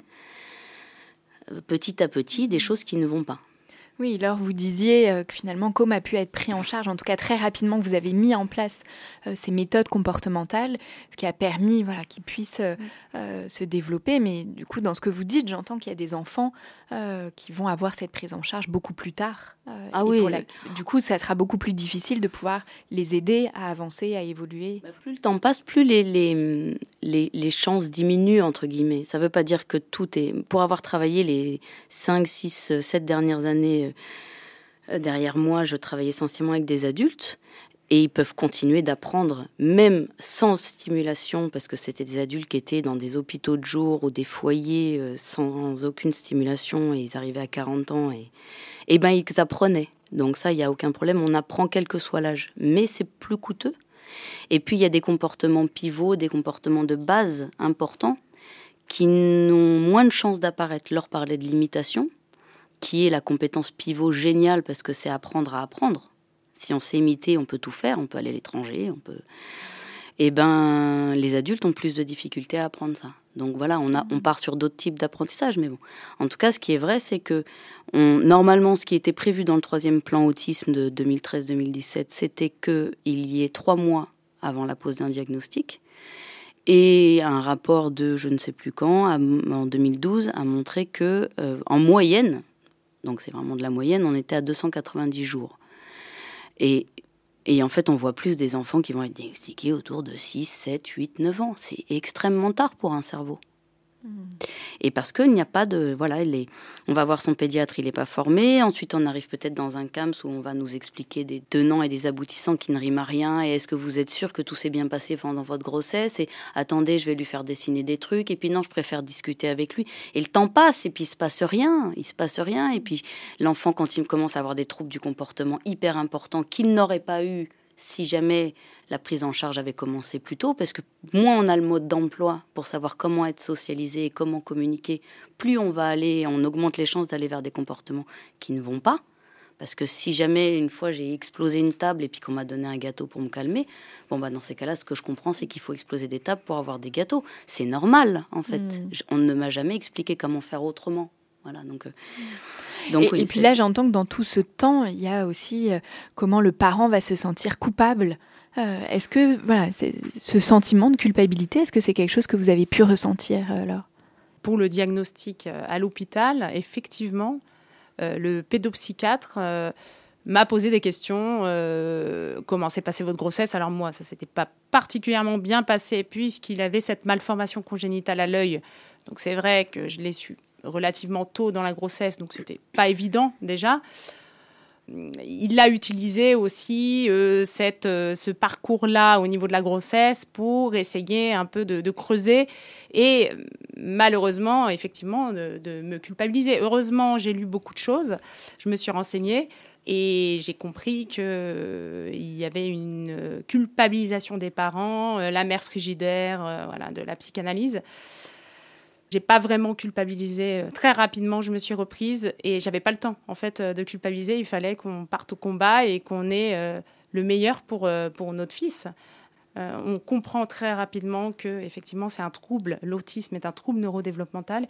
euh, petit à petit des choses qui ne vont pas. Oui, alors vous disiez euh, que finalement Com a pu être pris en charge, en tout cas très rapidement, vous avez mis en place euh, ces méthodes comportementales, ce qui a permis voilà, qu'il puisse euh, se développer. Mais du coup, dans ce que vous dites, j'entends qu'il y a des enfants qui vont avoir cette prise en charge beaucoup plus tard. ah oui. Du coup, ça sera beaucoup plus difficile de pouvoir les aider à avancer, à évoluer. Bah, plus le temps passe, plus les, les, les, les chances diminuent, entre guillemets. Ça ne veut pas dire que tout est... Pour avoir travaillé les 5, 6, 7 dernières années euh, derrière moi, je travaille essentiellement avec des adultes et ils peuvent continuer d'apprendre même sans stimulation parce que c'était des adultes qui étaient dans des hôpitaux de jour ou des foyers euh, sans aucune stimulation et ils arrivaient à 40 ans et, et ben ils apprenaient. Donc ça, il n'y a aucun problème, on apprend quel que soit l'âge. Mais c'est plus coûteux. Et puis il y a des comportements pivots, des comportements de base importants qui n'ont moins de chances d'apparaître. Leur parler de limitation, qui est la compétence pivot géniale parce que c'est apprendre à apprendre. Si on sait imiter, on peut tout faire, on peut aller à l'étranger, on peut. Eh ben, les adultes ont plus de difficultés à apprendre ça. Donc voilà, on, a, on part sur d'autres types d'apprentissage, mais bon. En tout cas, ce qui est vrai, c'est que normalement, ce qui était prévu dans le troisième plan autisme de 2013-2017, c'était qu'il y ait trois mois avant la pose d'un diagnostic. Et un rapport de je ne sais plus quand, en 2012, a montré que, euh, en moyenne, donc c'est vraiment de la moyenne, on était à 290 jours. Et, et en fait, on voit plus des enfants qui vont être diagnostiqués autour de 6, 7, 8, 9 ans. C'est extrêmement tard pour un cerveau. Et parce qu'il n'y a pas de. Voilà, on va voir son pédiatre, il n'est pas formé. Ensuite, on arrive peut-être dans un CAMS où on va nous expliquer des tenants et des aboutissants qui ne riment à rien. Et est-ce que vous êtes sûr que tout s'est bien passé pendant votre grossesse? Et attendez, je vais lui faire dessiner des trucs. Et puis non, je préfère discuter avec lui. Et le temps passe et puis il se passe rien. Il se passe rien. Et puis l'enfant, quand il commence à avoir des troubles du comportement hyper importants qu'il n'aurait pas eu si jamais la prise en charge avait commencé plus tôt, parce que moins on a le mode d'emploi pour savoir comment être socialisé et comment communiquer, plus on va aller, on augmente les chances d'aller vers des comportements qui ne vont pas. Parce que si jamais une fois j'ai explosé une table et puis qu'on m'a donné un gâteau pour me calmer, bon bah dans ces cas-là, ce que je comprends, c'est qu'il faut exploser des tables pour avoir des gâteaux. C'est normal en fait. Hmm. On ne m'a jamais expliqué comment faire autrement. Voilà donc. Euh, donc, et, puis là, j'entends que dans tout ce temps, il y a aussi euh, comment le parent va se sentir coupable euh, est-ce que voilà, ce sentiment de culpabilité, est-ce que c'est quelque chose que vous avez pu ressentir alors? Pour le diagnostic à l'hôpital, effectivement, le pédopsychiatre m'a posé des questions. comment s'est passée votre grossesse Alors moi, ça s'était pas particulièrement bien passé puisqu'il avait cette malformation congénitale à l'œil. Donc c'est vrai que je l'ai su relativement tôt dans la grossesse, donc c'était pas évident déjà il a utilisé aussi euh, cette, euh, ce parcours-là au niveau de la grossesse pour essayer un peu de, creuser et malheureusement, effectivement, de, me culpabiliser. Heureusement, j'ai lu beaucoup de choses, je me suis renseignée et j'ai compris qu'il euh, y avait une culpabilisation des parents, la mère frigidaire, voilà, de la psychanalyse. J'ai pas vraiment culpabilisé. Euh, très rapidement, je me suis reprise et j'avais pas le temps en fait euh, de culpabiliser. Il fallait qu'on parte au combat et qu'on ait euh, le meilleur pour, pour notre fils. on comprend très rapidement que effectivement c'est un trouble. L'autisme est un trouble neurodéveloppemental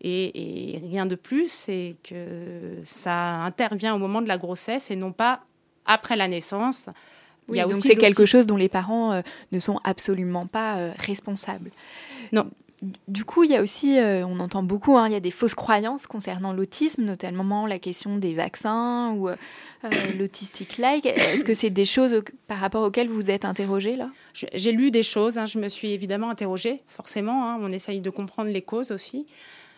et, rien de plus, c'est que ça intervient au moment de la grossesse et non pas après la naissance. Oui, donc c'est quelque chose dont les parents ne sont absolument pas responsables. Non, du coup, il y a aussi, euh, on entend beaucoup, hein, il y a des fausses croyances concernant l'autisme, notamment la question des vaccins ou euh, euh, l'autistic-like. Est-ce que c'est des choses par rapport auxquelles vous êtes interrogé là? J'ai lu des choses, hein, je me suis évidemment interrogée, forcément. Hein, on essaye de comprendre les causes aussi.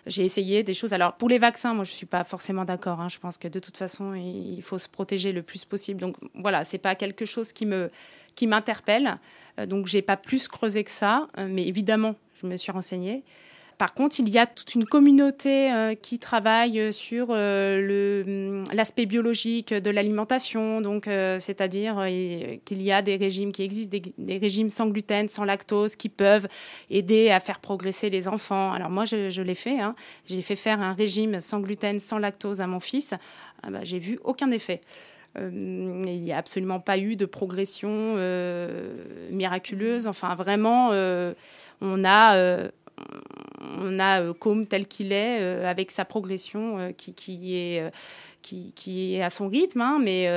J'ai essayé des choses. Alors, pour les vaccins, moi, je ne suis pas forcément d'accord. Je pense que de toute façon, il faut se protéger le plus possible. Donc, voilà, ce n'est pas quelque chose qui me qui m'interpelle. donc, j'ai pas plus creusé que ça. mais évidemment, je me suis renseignée. par contre, il y a toute une communauté qui travaille sur hum, l'aspect biologique de l'alimentation, donc c'est-à-dire qu'il y a des régimes qui existent, des, des, régimes sans gluten, sans lactose, qui peuvent aider à faire progresser les enfants. Alors moi, je, l'ai fait. Hein. J'ai fait faire un régime sans gluten, sans lactose à mon fils. Ah bah, j'ai vu aucun effet. Euh, il n'y a absolument pas eu de progression euh, miraculeuse. Enfin, vraiment, euh, on a, on a comme tel qu'il est, avec sa progression qui, qui est qui, est à son rythme, hein, mais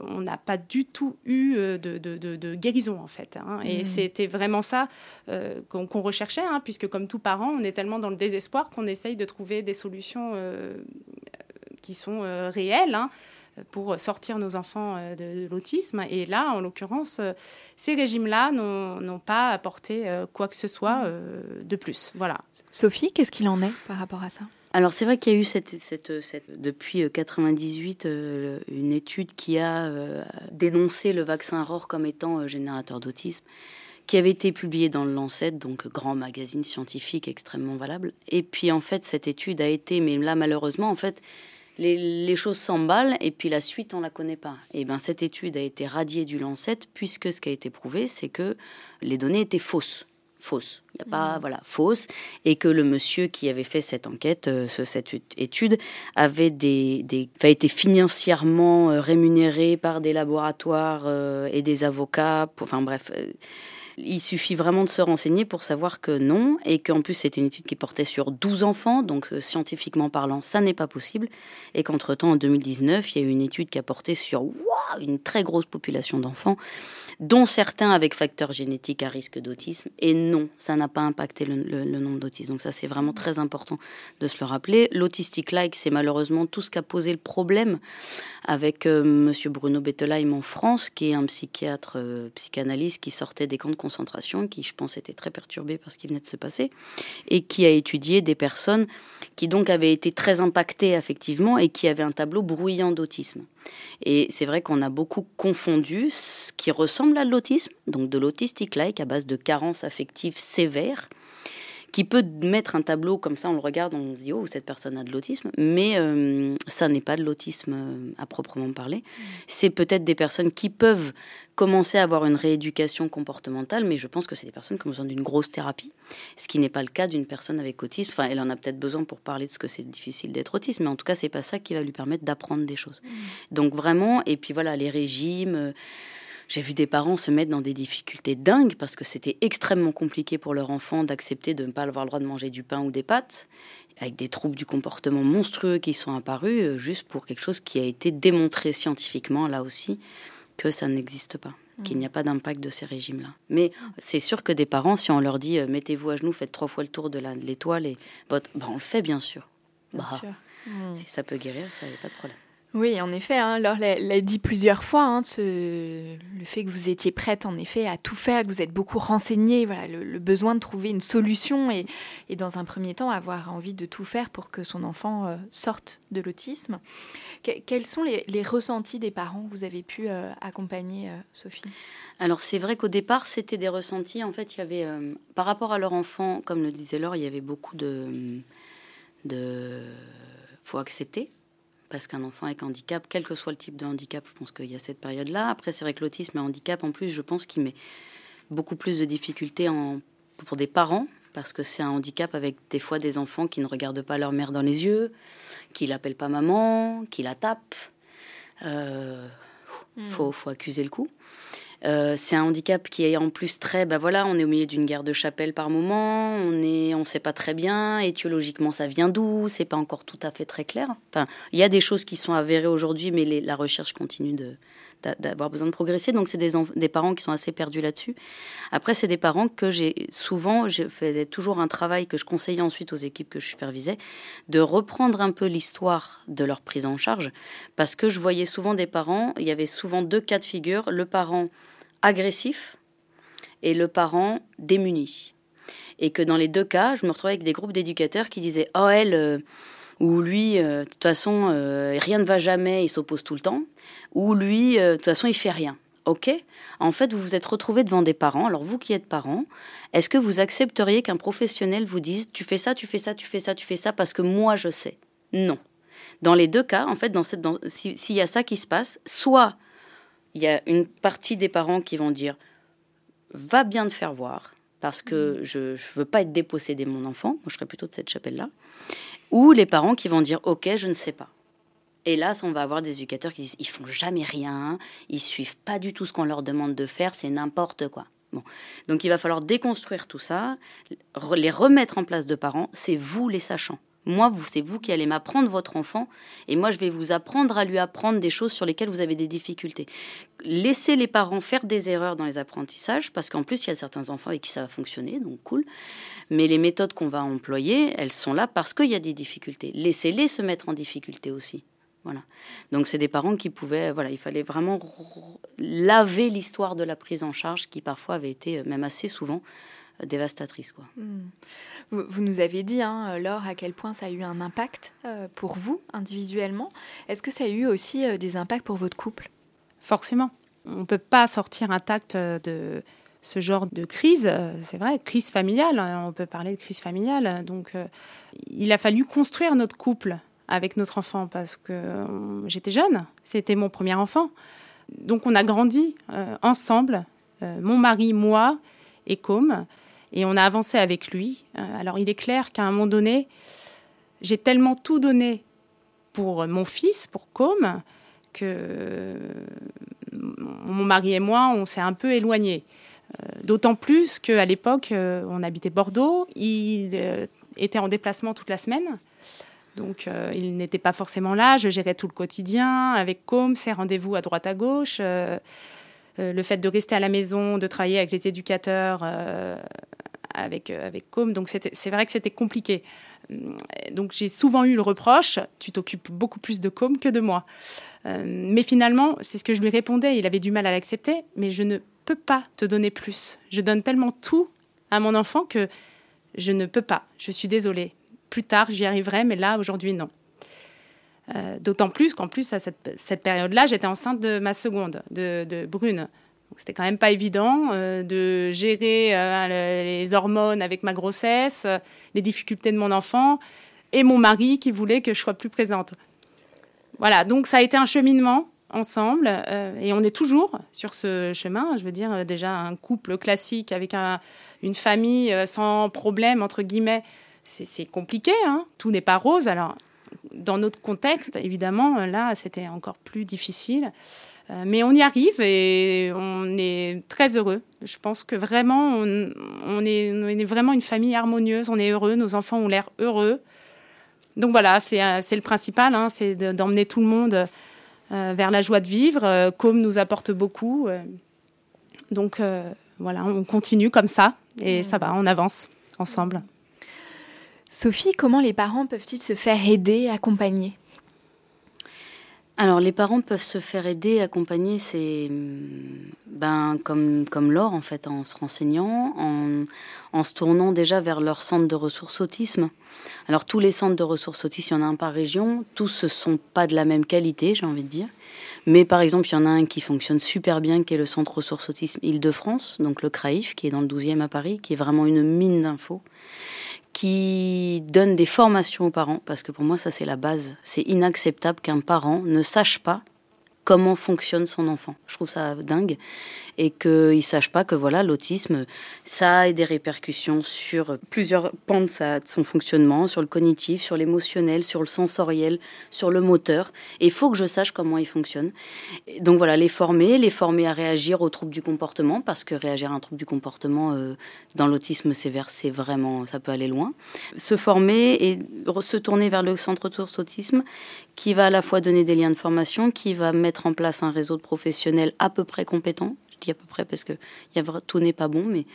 on n'a pas du tout eu de, guérison en fait. Hein. et mmh. c'était vraiment ça qu'on recherchait, hein, puisque comme tout parent, on est tellement dans le désespoir qu'on essaye de trouver des solutions qui sont réelles pour sortir nos enfants de, l'autisme. Et là, en l'occurrence, ces régimes-là n'ont pas apporté quoi que ce soit de plus. Voilà. Sophie, qu'est-ce qu'il en est par rapport à ça? Alors c'est vrai qu'il y a eu cette, cette, cette, depuis 98 euh, une étude qui a euh, dénoncé le vaccin ROR comme étant euh, générateur d'autisme, qui avait été publiée dans le Lancet, donc grand magazine scientifique extrêmement valable. Et puis en fait cette étude a été, mais là malheureusement en fait les, les choses s'emballent et puis la suite on la connaît pas. Et ben cette étude a été radiée du Lancet puisque ce qui a été prouvé c'est que les données étaient fausses fausse. Il n'y a pas, mm. voilà, fausse. Et que le monsieur qui avait fait cette enquête, euh, cette étude, avait des, des été financièrement euh, rémunéré par des laboratoires euh, et des avocats. enfin bref, il suffit vraiment de se renseigner pour savoir que non, et qu'en plus c'était une étude qui portait sur 12 enfants, donc scientifiquement parlant, ça n'est pas possible, et qu'entre-temps, en 2019, il y a eu une étude qui a porté sur une très grosse population d'enfants, dont certains avec facteurs génétiques à risque d'autisme. Et non, ça n'a pas impacté le, nombre d'autistes. Donc ça, c'est vraiment très important de se le rappeler. L'autistic like, c'est malheureusement tout ce qu'a posé le problème avec. Euh, Monsieur Bruno Bettelheim en France, qui est un psychiatre euh, psychanalyste qui sortait des camps de qui je pense était très perturbé par ce qui venait de se passer, et qui a étudié des personnes qui donc avaient été très impactées effectivement et qui avaient un tableau bruyant d'autisme. Et c'est vrai qu'on a beaucoup confondu ce qui ressemble à l'autisme, donc de l'autistic-like à base de carences affectives sévères, qui peut mettre un tableau comme ça, on le regarde, on se dit oh cette personne a de l'autisme, mais euh, ça n'est pas de l'autisme euh, à proprement parler. Mmh. C'est peut-être des personnes qui peuvent commencer à avoir une rééducation comportementale, mais je pense que c'est des personnes qui ont besoin d'une grosse thérapie, ce qui n'est pas le cas d'une personne avec autisme. Enfin, elle en a peut-être besoin pour parler de ce que c'est difficile d'être autiste, mais en tout cas, c'est pas ça qui va lui permettre d'apprendre des choses. Mmh. Donc vraiment, et puis voilà, les régimes. J'ai vu des parents se mettre dans des difficultés dingues parce que c'était extrêmement compliqué pour leur enfant d'accepter de ne pas avoir le droit de manger du pain ou des pâtes, avec des troubles du comportement monstrueux qui sont apparus, euh, juste pour quelque chose qui a été démontré scientifiquement, là aussi, que ça n'existe pas qu'il n'y a pas d'impact de ces régimes-là. Mais c'est sûr que des parents, si on leur dit euh, mettez-vous à genoux, faites trois fois le tour de l'étoile, et bah, on le fait bien sûr. Bien bah, sûr. Si ça peut guérir, ça n'est pas de problème. Oui, en effet, hein, Laure l'a dit plusieurs fois, hein, le fait que vous étiez prête en effet à tout faire, que vous êtes beaucoup renseignée, voilà, le, besoin de trouver une solution et, dans un premier temps avoir envie de tout faire pour que son enfant euh, sorte de l'autisme. quels sont les, ressentis des parents que vous avez pu euh, accompagner, euh, Sophie? Alors c'est vrai qu'au départ c'était des ressentis, en fait il y avait, par rapport à leur enfant, comme le disait Laure, il y avait beaucoup de... de faut accepter parce qu'un enfant avec handicap, quel que soit le type de handicap, je pense qu'il y a cette période-là. Après, c'est vrai que l'autisme et handicap, en plus, je pense qu'il met beaucoup plus de difficultés en, pour des parents, parce que c'est un handicap avec des fois des enfants qui ne regardent pas leur mère dans les yeux, qui l'appellent pas maman, qui la tapent. Euh, hmm. faut, faut accuser le coup. Euh, c'est un handicap qui est en plus très, bah voilà, on est au milieu d'une guerre de chapelle par moment, on est, on sait pas très bien, étiologiquement ça vient d'où, c'est pas encore tout à fait très clair. Enfin, il y a des choses qui sont avérées aujourd'hui, mais la recherche continue d'avoir besoin de progresser. Donc, c'est des, des parents qui sont assez perdus là-dessus. Après, c'est des parents que j'ai souvent, je faisais toujours un travail que je conseillais ensuite aux équipes que je supervisais, de reprendre un peu l'histoire de leur prise en charge. Parce que je voyais souvent des parents, il y avait souvent deux cas de figure. Le parent agressif et le parent démuni. Et que dans les deux cas, je me retrouvais avec des groupes d'éducateurs qui disaient Oh, elle, euh, ou lui, euh, de toute façon, euh, rien ne va jamais, il s'oppose tout le temps. Ou lui, de toute façon, il fait rien. Ok, en fait, vous vous êtes retrouvé devant des parents. Alors, vous qui êtes parents, est-ce que vous accepteriez qu'un professionnel vous dise Tu fais ça, tu fais ça, tu fais ça, tu fais ça parce que moi je sais? Non. Dans les deux cas, en fait, dans cette, s'il y a ça qui se passe, soit il y a une partie des parents qui vont dire Va bien te faire voir parce que je ne veux pas être dépossédé mon enfant. Moi, je serais plutôt de cette chapelle-là. Ou les parents qui vont dire Ok, je ne sais pas. Et là, on va avoir des éducateurs qui disent ils font jamais rien, ils suivent pas du tout ce qu'on leur demande de faire, c'est n'importe quoi. Bon. Donc il va falloir déconstruire tout ça, les remettre en place de parents, c'est vous les sachants. Moi, c'est vous qui allez m'apprendre votre enfant, et moi, je vais vous apprendre à lui apprendre des choses sur lesquelles vous avez des difficultés. Laissez les parents faire des erreurs dans les apprentissages, parce qu'en plus, il y a certains enfants avec qui ça va fonctionner, donc cool. Mais les méthodes qu'on va employer, elles sont là parce qu'il y a des difficultés. Laissez-les se mettre en difficulté aussi. Voilà. Donc c'est des parents qui pouvaient, voilà, il fallait vraiment laver l'histoire de la prise en charge qui parfois avait été, euh, même assez souvent, dévastatrice. Quoi. Hmm. Vous, nous avez dit, hein, Laure, à quel point ça a eu un impact euh, pour vous individuellement. Est-ce que ça a eu aussi des impacts pour votre couple? Forcément. On ne peut pas sortir intact de ce genre de crise. C'est vrai, crise familiale. Hein, on peut parler de crise familiale. Donc il a fallu construire notre couple avec notre enfant parce que euh, j'étais jeune, c'était mon premier enfant. Donc on a grandi euh, ensemble, euh, mon mari, moi et Com, et on a avancé avec lui. alors il est clair qu'à un moment donné, j'ai tellement tout donné pour mon fils, pour Com, que mon mari et moi, on s'est un peu éloignés. D'autant plus qu'à l'époque, on habitait Bordeaux, il était en déplacement toute la semaine. Donc, euh, il n'était pas forcément là. Je gérais tout le quotidien avec Com, ses rendez-vous à droite à gauche. Euh, euh, le fait de rester à la maison, de travailler avec les éducateurs, avec, avec Com. Donc, c'est vrai que c'était compliqué. Donc, j'ai souvent eu le reproche tu t'occupes beaucoup plus de Com que de moi. mais finalement, c'est ce que je lui répondais. Il avait du mal à l'accepter, mais je ne peux pas te donner plus. Je donne tellement tout à mon enfant que je ne peux pas. Je suis désolée plus tard, j'y arriverai, mais là, aujourd'hui, non. Euh, d'autant plus qu'en plus, à cette, période-là, j'étais enceinte de ma seconde, de, Brune. C'était quand même pas évident euh, de gérer euh, les hormones avec ma grossesse, les difficultés de mon enfant et mon mari qui voulait que je sois plus présente. Voilà, donc ça a été un cheminement ensemble et on est toujours sur ce chemin. Je veux dire, déjà un couple classique avec une famille sans problème, entre guillemets, c'est compliqué, hein tout n'est pas rose. Alors, dans notre contexte, évidemment, là, c'était encore plus difficile. Euh, mais on y arrive et on est très heureux. Je pense que vraiment, on, est, vraiment une famille harmonieuse, on est heureux, nos enfants ont l'air heureux. Donc voilà, c'est euh, le principal, hein, c'est d'emmener tout le monde euh, vers la joie de vivre. comme nous apporte beaucoup. donc voilà, on continue comme ça et ça va, on avance ensemble. Sophie, comment les parents peuvent-ils se faire aider, accompagner? Alors les parents peuvent se faire aider, accompagner, c'est ben comme comme Laure en fait, en se renseignant, en, en se tournant déjà vers leur centre de ressources autisme. Alors tous les centres de ressources autisme, il y en a un par région, tous ne sont pas de la même qualité, j'ai envie de dire. Mais par exemple, il y en a un qui fonctionne super bien, qui est le centre ressources autisme Île-de-France, donc le CRAIF, qui est dans le 12e à Paris, qui est vraiment une mine d'infos qui donne des formations aux parents, parce que pour moi ça c'est la base. C'est inacceptable qu'un parent ne sache pas comment fonctionne son enfant. Je trouve ça dingue et qu'ils ne sachent pas que voilà l'autisme, ça a des répercussions sur plusieurs pans de, son fonctionnement, sur le cognitif, sur l'émotionnel, sur le sensoriel, sur le moteur. Et il faut que je sache comment il fonctionne. Donc voilà, les former, les former à réagir aux troubles du comportement, parce que réagir à un trouble du comportement euh, dans l'autisme sévère, c'est vraiment, ça peut aller loin. Se former et se tourner vers le centre de source autisme, qui va à la fois donner des liens de formation, qui va mettre en place un réseau de professionnels à peu près compétents à peu près parce que tout n'est pas bon, mais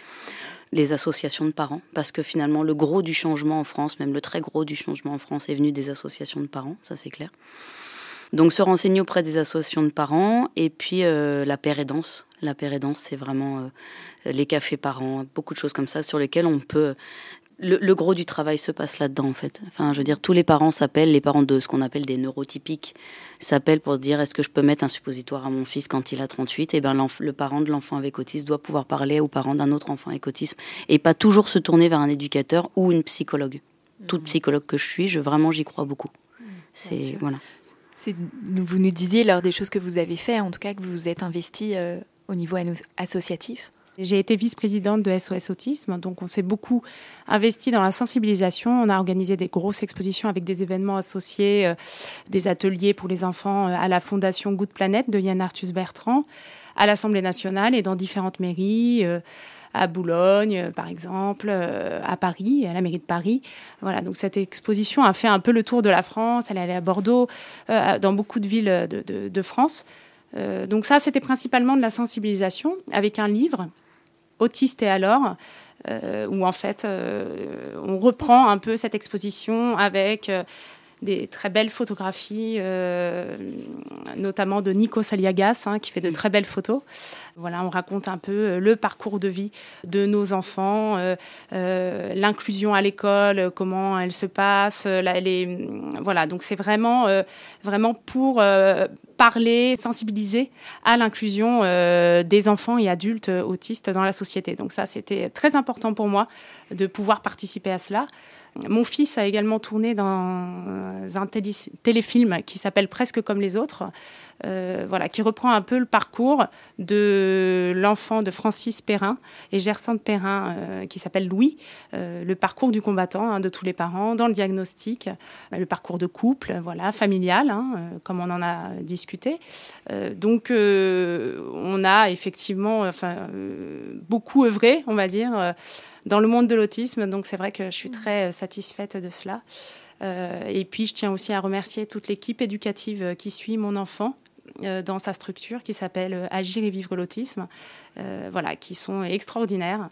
les associations de parents, parce que finalement le gros du changement en France, même le très gros du changement en France est venu des associations de parents, ça c'est clair. Donc se renseigner auprès des associations de parents et puis euh, la pérédance. La pérédance, c'est vraiment euh, les cafés parents, beaucoup de choses comme ça sur lesquelles on peut le, gros du travail se passe là-dedans, en fait. Enfin, je veux dire, tous les parents s'appellent, les parents de ce qu'on appelle des neurotypiques s'appellent pour dire est-ce que je peux mettre un suppositoire à mon fils quand il a 38 Et eh ben, le parent de l'enfant avec autisme doit pouvoir parler aux parents d'un autre enfant avec autisme et pas toujours se tourner vers un éducateur ou une psychologue. Toute mmh. psychologue que je suis, je vraiment j'y crois beaucoup. Mmh, C'est voilà. Vous nous disiez lors des choses que vous avez fait, en tout cas que vous vous êtes investi euh, au niveau associatif. J'ai été vice-présidente de SOS Autisme, donc on s'est beaucoup investi dans la sensibilisation. On a organisé des grosses expositions avec des événements associés, euh, des ateliers pour les enfants euh, à la Fondation Good Planet de Yann Arthus Bertrand, à l'Assemblée nationale et dans différentes mairies. Euh, à Boulogne, par exemple, à Paris, à la mairie de Paris. Voilà, donc cette exposition a fait un peu le tour de la France. Elle est allée à Bordeaux, dans beaucoup de villes de, de France. donc ça, c'était principalement de la sensibilisation avec un livre Autiste et alors, euh, où en fait euh, on reprend un peu cette exposition avec euh, des très belles photographies, euh, notamment de Nico Saliagas, hein, qui fait de très belles photos. Voilà, on raconte un peu euh, le parcours de vie de nos enfants, euh, l'inclusion à l'école, comment elle se passe. les, voilà, donc c'est vraiment, vraiment pour parler, sensibiliser à l'inclusion des enfants et adultes autistes dans la société. Donc ça, c'était très important pour moi de pouvoir participer à cela. Mon fils a également tourné dans un téléfilm qui s'appelle Presque comme les autres, euh, voilà, qui reprend un peu le parcours de l'enfant de Francis Perrin et Gersande Perrin, euh, qui s'appelle Louis, euh, le parcours du combattant hein, de tous les parents dans le diagnostic, le parcours de couple, voilà, familial, hein, comme on en a discuté. donc, on a effectivement, enfin, beaucoup œuvré, on va dire dans le monde de l'autisme. Donc c'est vrai que je suis très satisfaite de cela. et puis je tiens aussi à remercier toute l'équipe éducative qui suit mon enfant dans sa structure qui s'appelle euh, Agir et vivre l'autisme, euh, voilà, qui sont extraordinaires.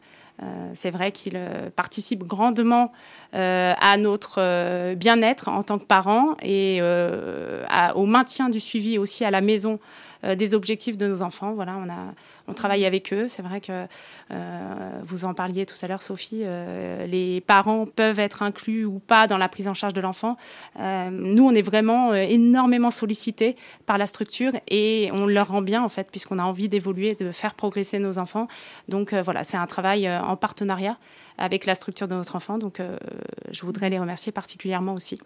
c'est vrai qu'ils participent grandement à notre bien-être en tant que parents et au maintien du suivi aussi à la maison des objectifs de nos enfants. Voilà, on a on travaille avec eux. C'est vrai que euh, vous en parliez tout à l'heure, Sophie, euh, les parents peuvent être inclus ou pas dans la prise en charge de l'enfant. Euh, nous, on est vraiment énormément sollicités par la structure et on leur rend bien, en fait, puisqu'on a envie d'évoluer, de faire progresser nos enfants. Donc voilà, c'est un travail en partenariat avec la structure de notre enfant. Donc je voudrais les remercier particulièrement aussi.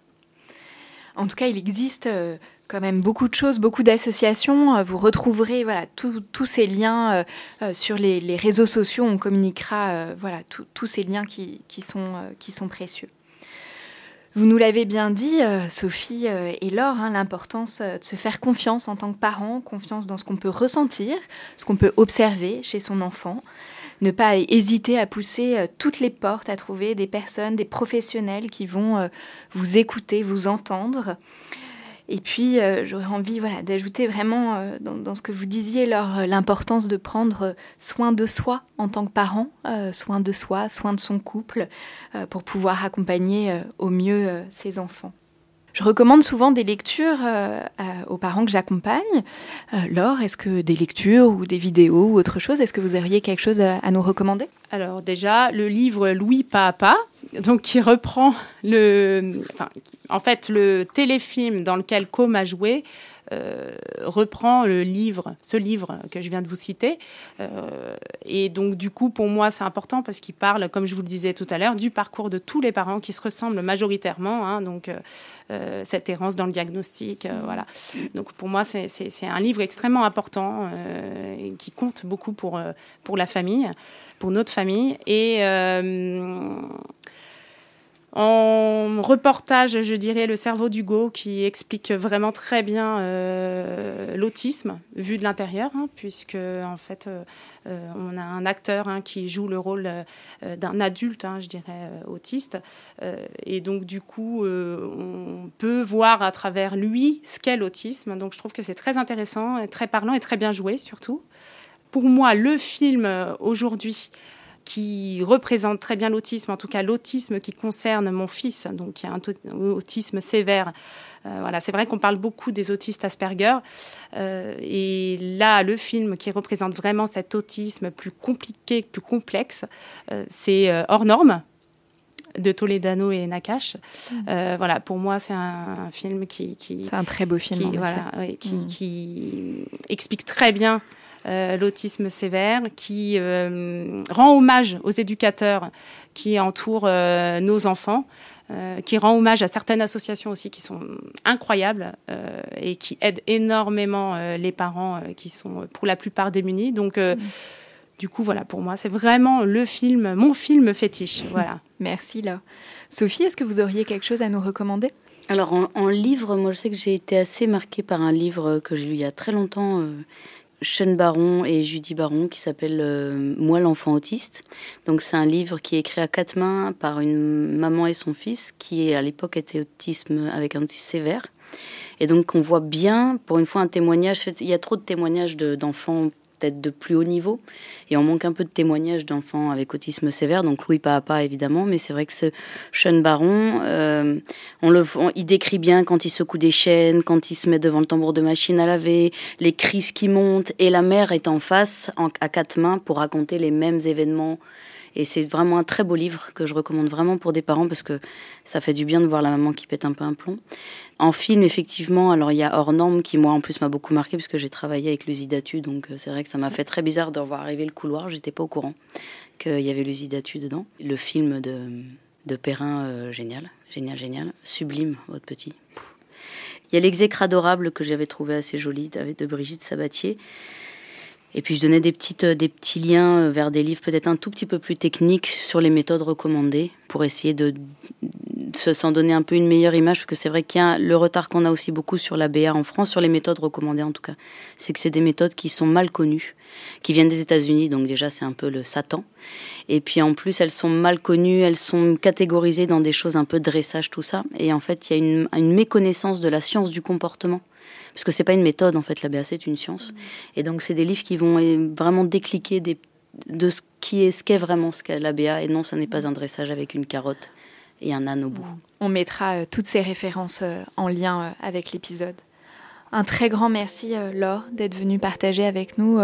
En tout cas, il existe euh, quand même beaucoup de choses, beaucoup d'associations. Euh, vous retrouverez voilà, tous ces liens euh, sur les, réseaux sociaux. On communiquera voilà, tous ces liens qui, sont, précieux. Vous nous l'avez bien dit, Sophie et Laure, hein, l'importance de se faire confiance en tant que parent, confiance dans ce qu'on peut ressentir, ce qu'on peut observer chez son enfant ne pas hésiter à pousser euh, toutes les portes, à trouver des personnes, des professionnels qui vont euh, vous écouter, vous entendre. Et puis, euh, j'aurais envie d'ajouter vraiment dans, ce que vous disiez, l'importance de prendre soin de soi en tant que parent, soin de soi, soin de son couple, pour pouvoir accompagner au mieux ses enfants. Je recommande souvent des lectures euh, aux parents que j'accompagne. Euh, Laure, est-ce que des lectures ou des vidéos ou autre chose, est-ce que vous auriez quelque chose à, nous recommander? Alors déjà, le livre Louis pas à pas, donc qui reprend le, enfin, en fait le téléfilm dans lequel Com a joué. Euh, reprend le livre, ce livre que je viens de vous citer. Euh, et donc, du coup, pour moi, c'est important parce qu'il parle, comme je vous le disais tout à l'heure, du parcours de tous les parents qui se ressemblent majoritairement. Hein, donc, euh, cette errance dans le diagnostic, voilà. Donc, pour moi, c'est un livre extrêmement important qui compte beaucoup pour, pour la famille, pour notre famille. Et en reportage, je dirais Le cerveau d'Hugo, qui explique vraiment très bien euh, l'autisme vu de l'intérieur, hein, puisque en fait, euh, euh, on a un acteur hein, qui joue le rôle d'un adulte, hein, je dirais, autiste. et donc, du coup, on peut voir à travers lui ce qu'est l'autisme. Donc, je trouve que c'est très intéressant, très parlant et très bien joué, surtout. Pour moi, le film aujourd'hui qui représente très bien l'autisme, en tout cas l'autisme qui concerne mon fils, donc qui a un autisme sévère. Euh, voilà, c'est vrai qu'on parle beaucoup des autistes Asperger, euh, et là, le film qui représente vraiment cet autisme plus compliqué, plus complexe, euh, c'est Hors norme. de Toledano et Nakash. Mm. voilà, pour moi, c'est un, film qui, c'est un très beau film. Qui, voilà, qui, mm. qui, explique très bien l'autisme sévère, qui rend hommage aux éducateurs qui entourent nos enfants. Euh, qui rend hommage à certaines associations aussi qui sont incroyables euh, et qui aident énormément euh, les parents qui sont pour la plupart démunis. Donc, mm. du coup, voilà, pour moi, c'est vraiment le film, mon film fétiche. Voilà. Merci, là. Sophie, est-ce que vous auriez quelque chose à nous recommander? Alors en, livre, moi je sais que j'ai été assez marquée par un livre que j'ai lu il y a très longtemps, Sean Baron et Judy Baron qui s'appelle euh, Moi l'enfant autiste. Donc c'est un livre qui est écrit à quatre mains par une maman et son fils qui à l'époque était autisme avec un autisme sévère. Et donc on voit bien, pour une fois, un témoignage. Il y a trop de témoignages d'enfants peut-être de plus haut niveau. Et on manque un peu de témoignages d'enfants avec autisme sévère, donc Louis Papa évidemment, mais c'est vrai que ce Sean Baron, euh, on le, il décrit bien quand il secoue des chaînes, quand il se met devant le tambour de machine à laver, les crises qui montent, et la mère est en face, à quatre mains, pour raconter les mêmes événements et c'est vraiment un très beau livre que je recommande vraiment pour des parents parce que ça fait du bien de voir la maman qui pète un peu un plomb. En film, effectivement, alors il y a Hors qui, moi, en plus, m'a beaucoup marqué parce que j'ai travaillé avec l'usidatu. Donc euh, c'est vrai que ça m'a fait très bizarre de revoir arriver le couloir. J'étais pas au courant qu'il y avait l'usidatu dedans. Le film de, Perrin, euh, génial. Génial, génial. Sublime, votre petit. Il y a l'exécre adorable que j'avais trouvé assez joli de Brigitte Sabatier. Et puis je donnais des, euh, des petits liens vers des livres peut-être un tout petit peu plus techniques sur les méthodes recommandées pour essayer de, s'en donner un peu une meilleure image, parce que c'est vrai qu'il y a le retard qu'on a aussi beaucoup sur la BA en France, sur les méthodes recommandées en tout cas. C'est que c'est des méthodes qui sont mal connues, qui viennent des États-Unis, donc déjà c'est un peu le Satan. Et puis en plus elles sont mal connues, elles sont catégorisées dans des choses un peu dressage, tout ça. Et en fait il y a une, une méconnaissance de la science du comportement parce que c'est pas une méthode en fait, la BAC est une science. Et donc c'est des livres qui vont vraiment décliquer des, de ce qui est ce qu'est vraiment ce qu'est la BA. Et non, ça n'est pas un dressage avec une carotte et un âne au bout. On mettra euh, toutes ces références euh, en lien euh, avec l'épisode. Un très grand merci, Laure, d'être venue partager avec nous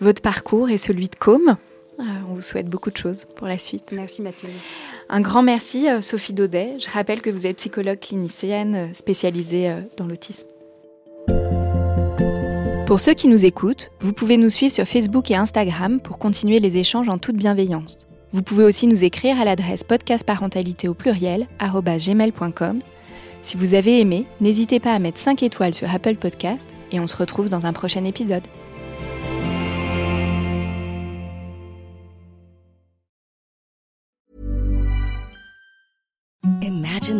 votre parcours et celui de Com. on vous souhaite beaucoup de choses pour la suite. Merci Mathilde. Un grand merci, Sophie Daudet. Je rappelle que vous êtes psychologue clinicienne spécialisée dans l'autisme. Pour ceux qui nous écoutent, vous pouvez nous suivre sur Facebook et Instagram pour continuer les échanges en toute bienveillance. Vous pouvez aussi nous écrire à l'adresse podcastparentalité au pluriel gmail.com. Si vous avez aimé, n'hésitez pas à mettre 5 étoiles sur Apple Podcast et on se retrouve dans un prochain épisode.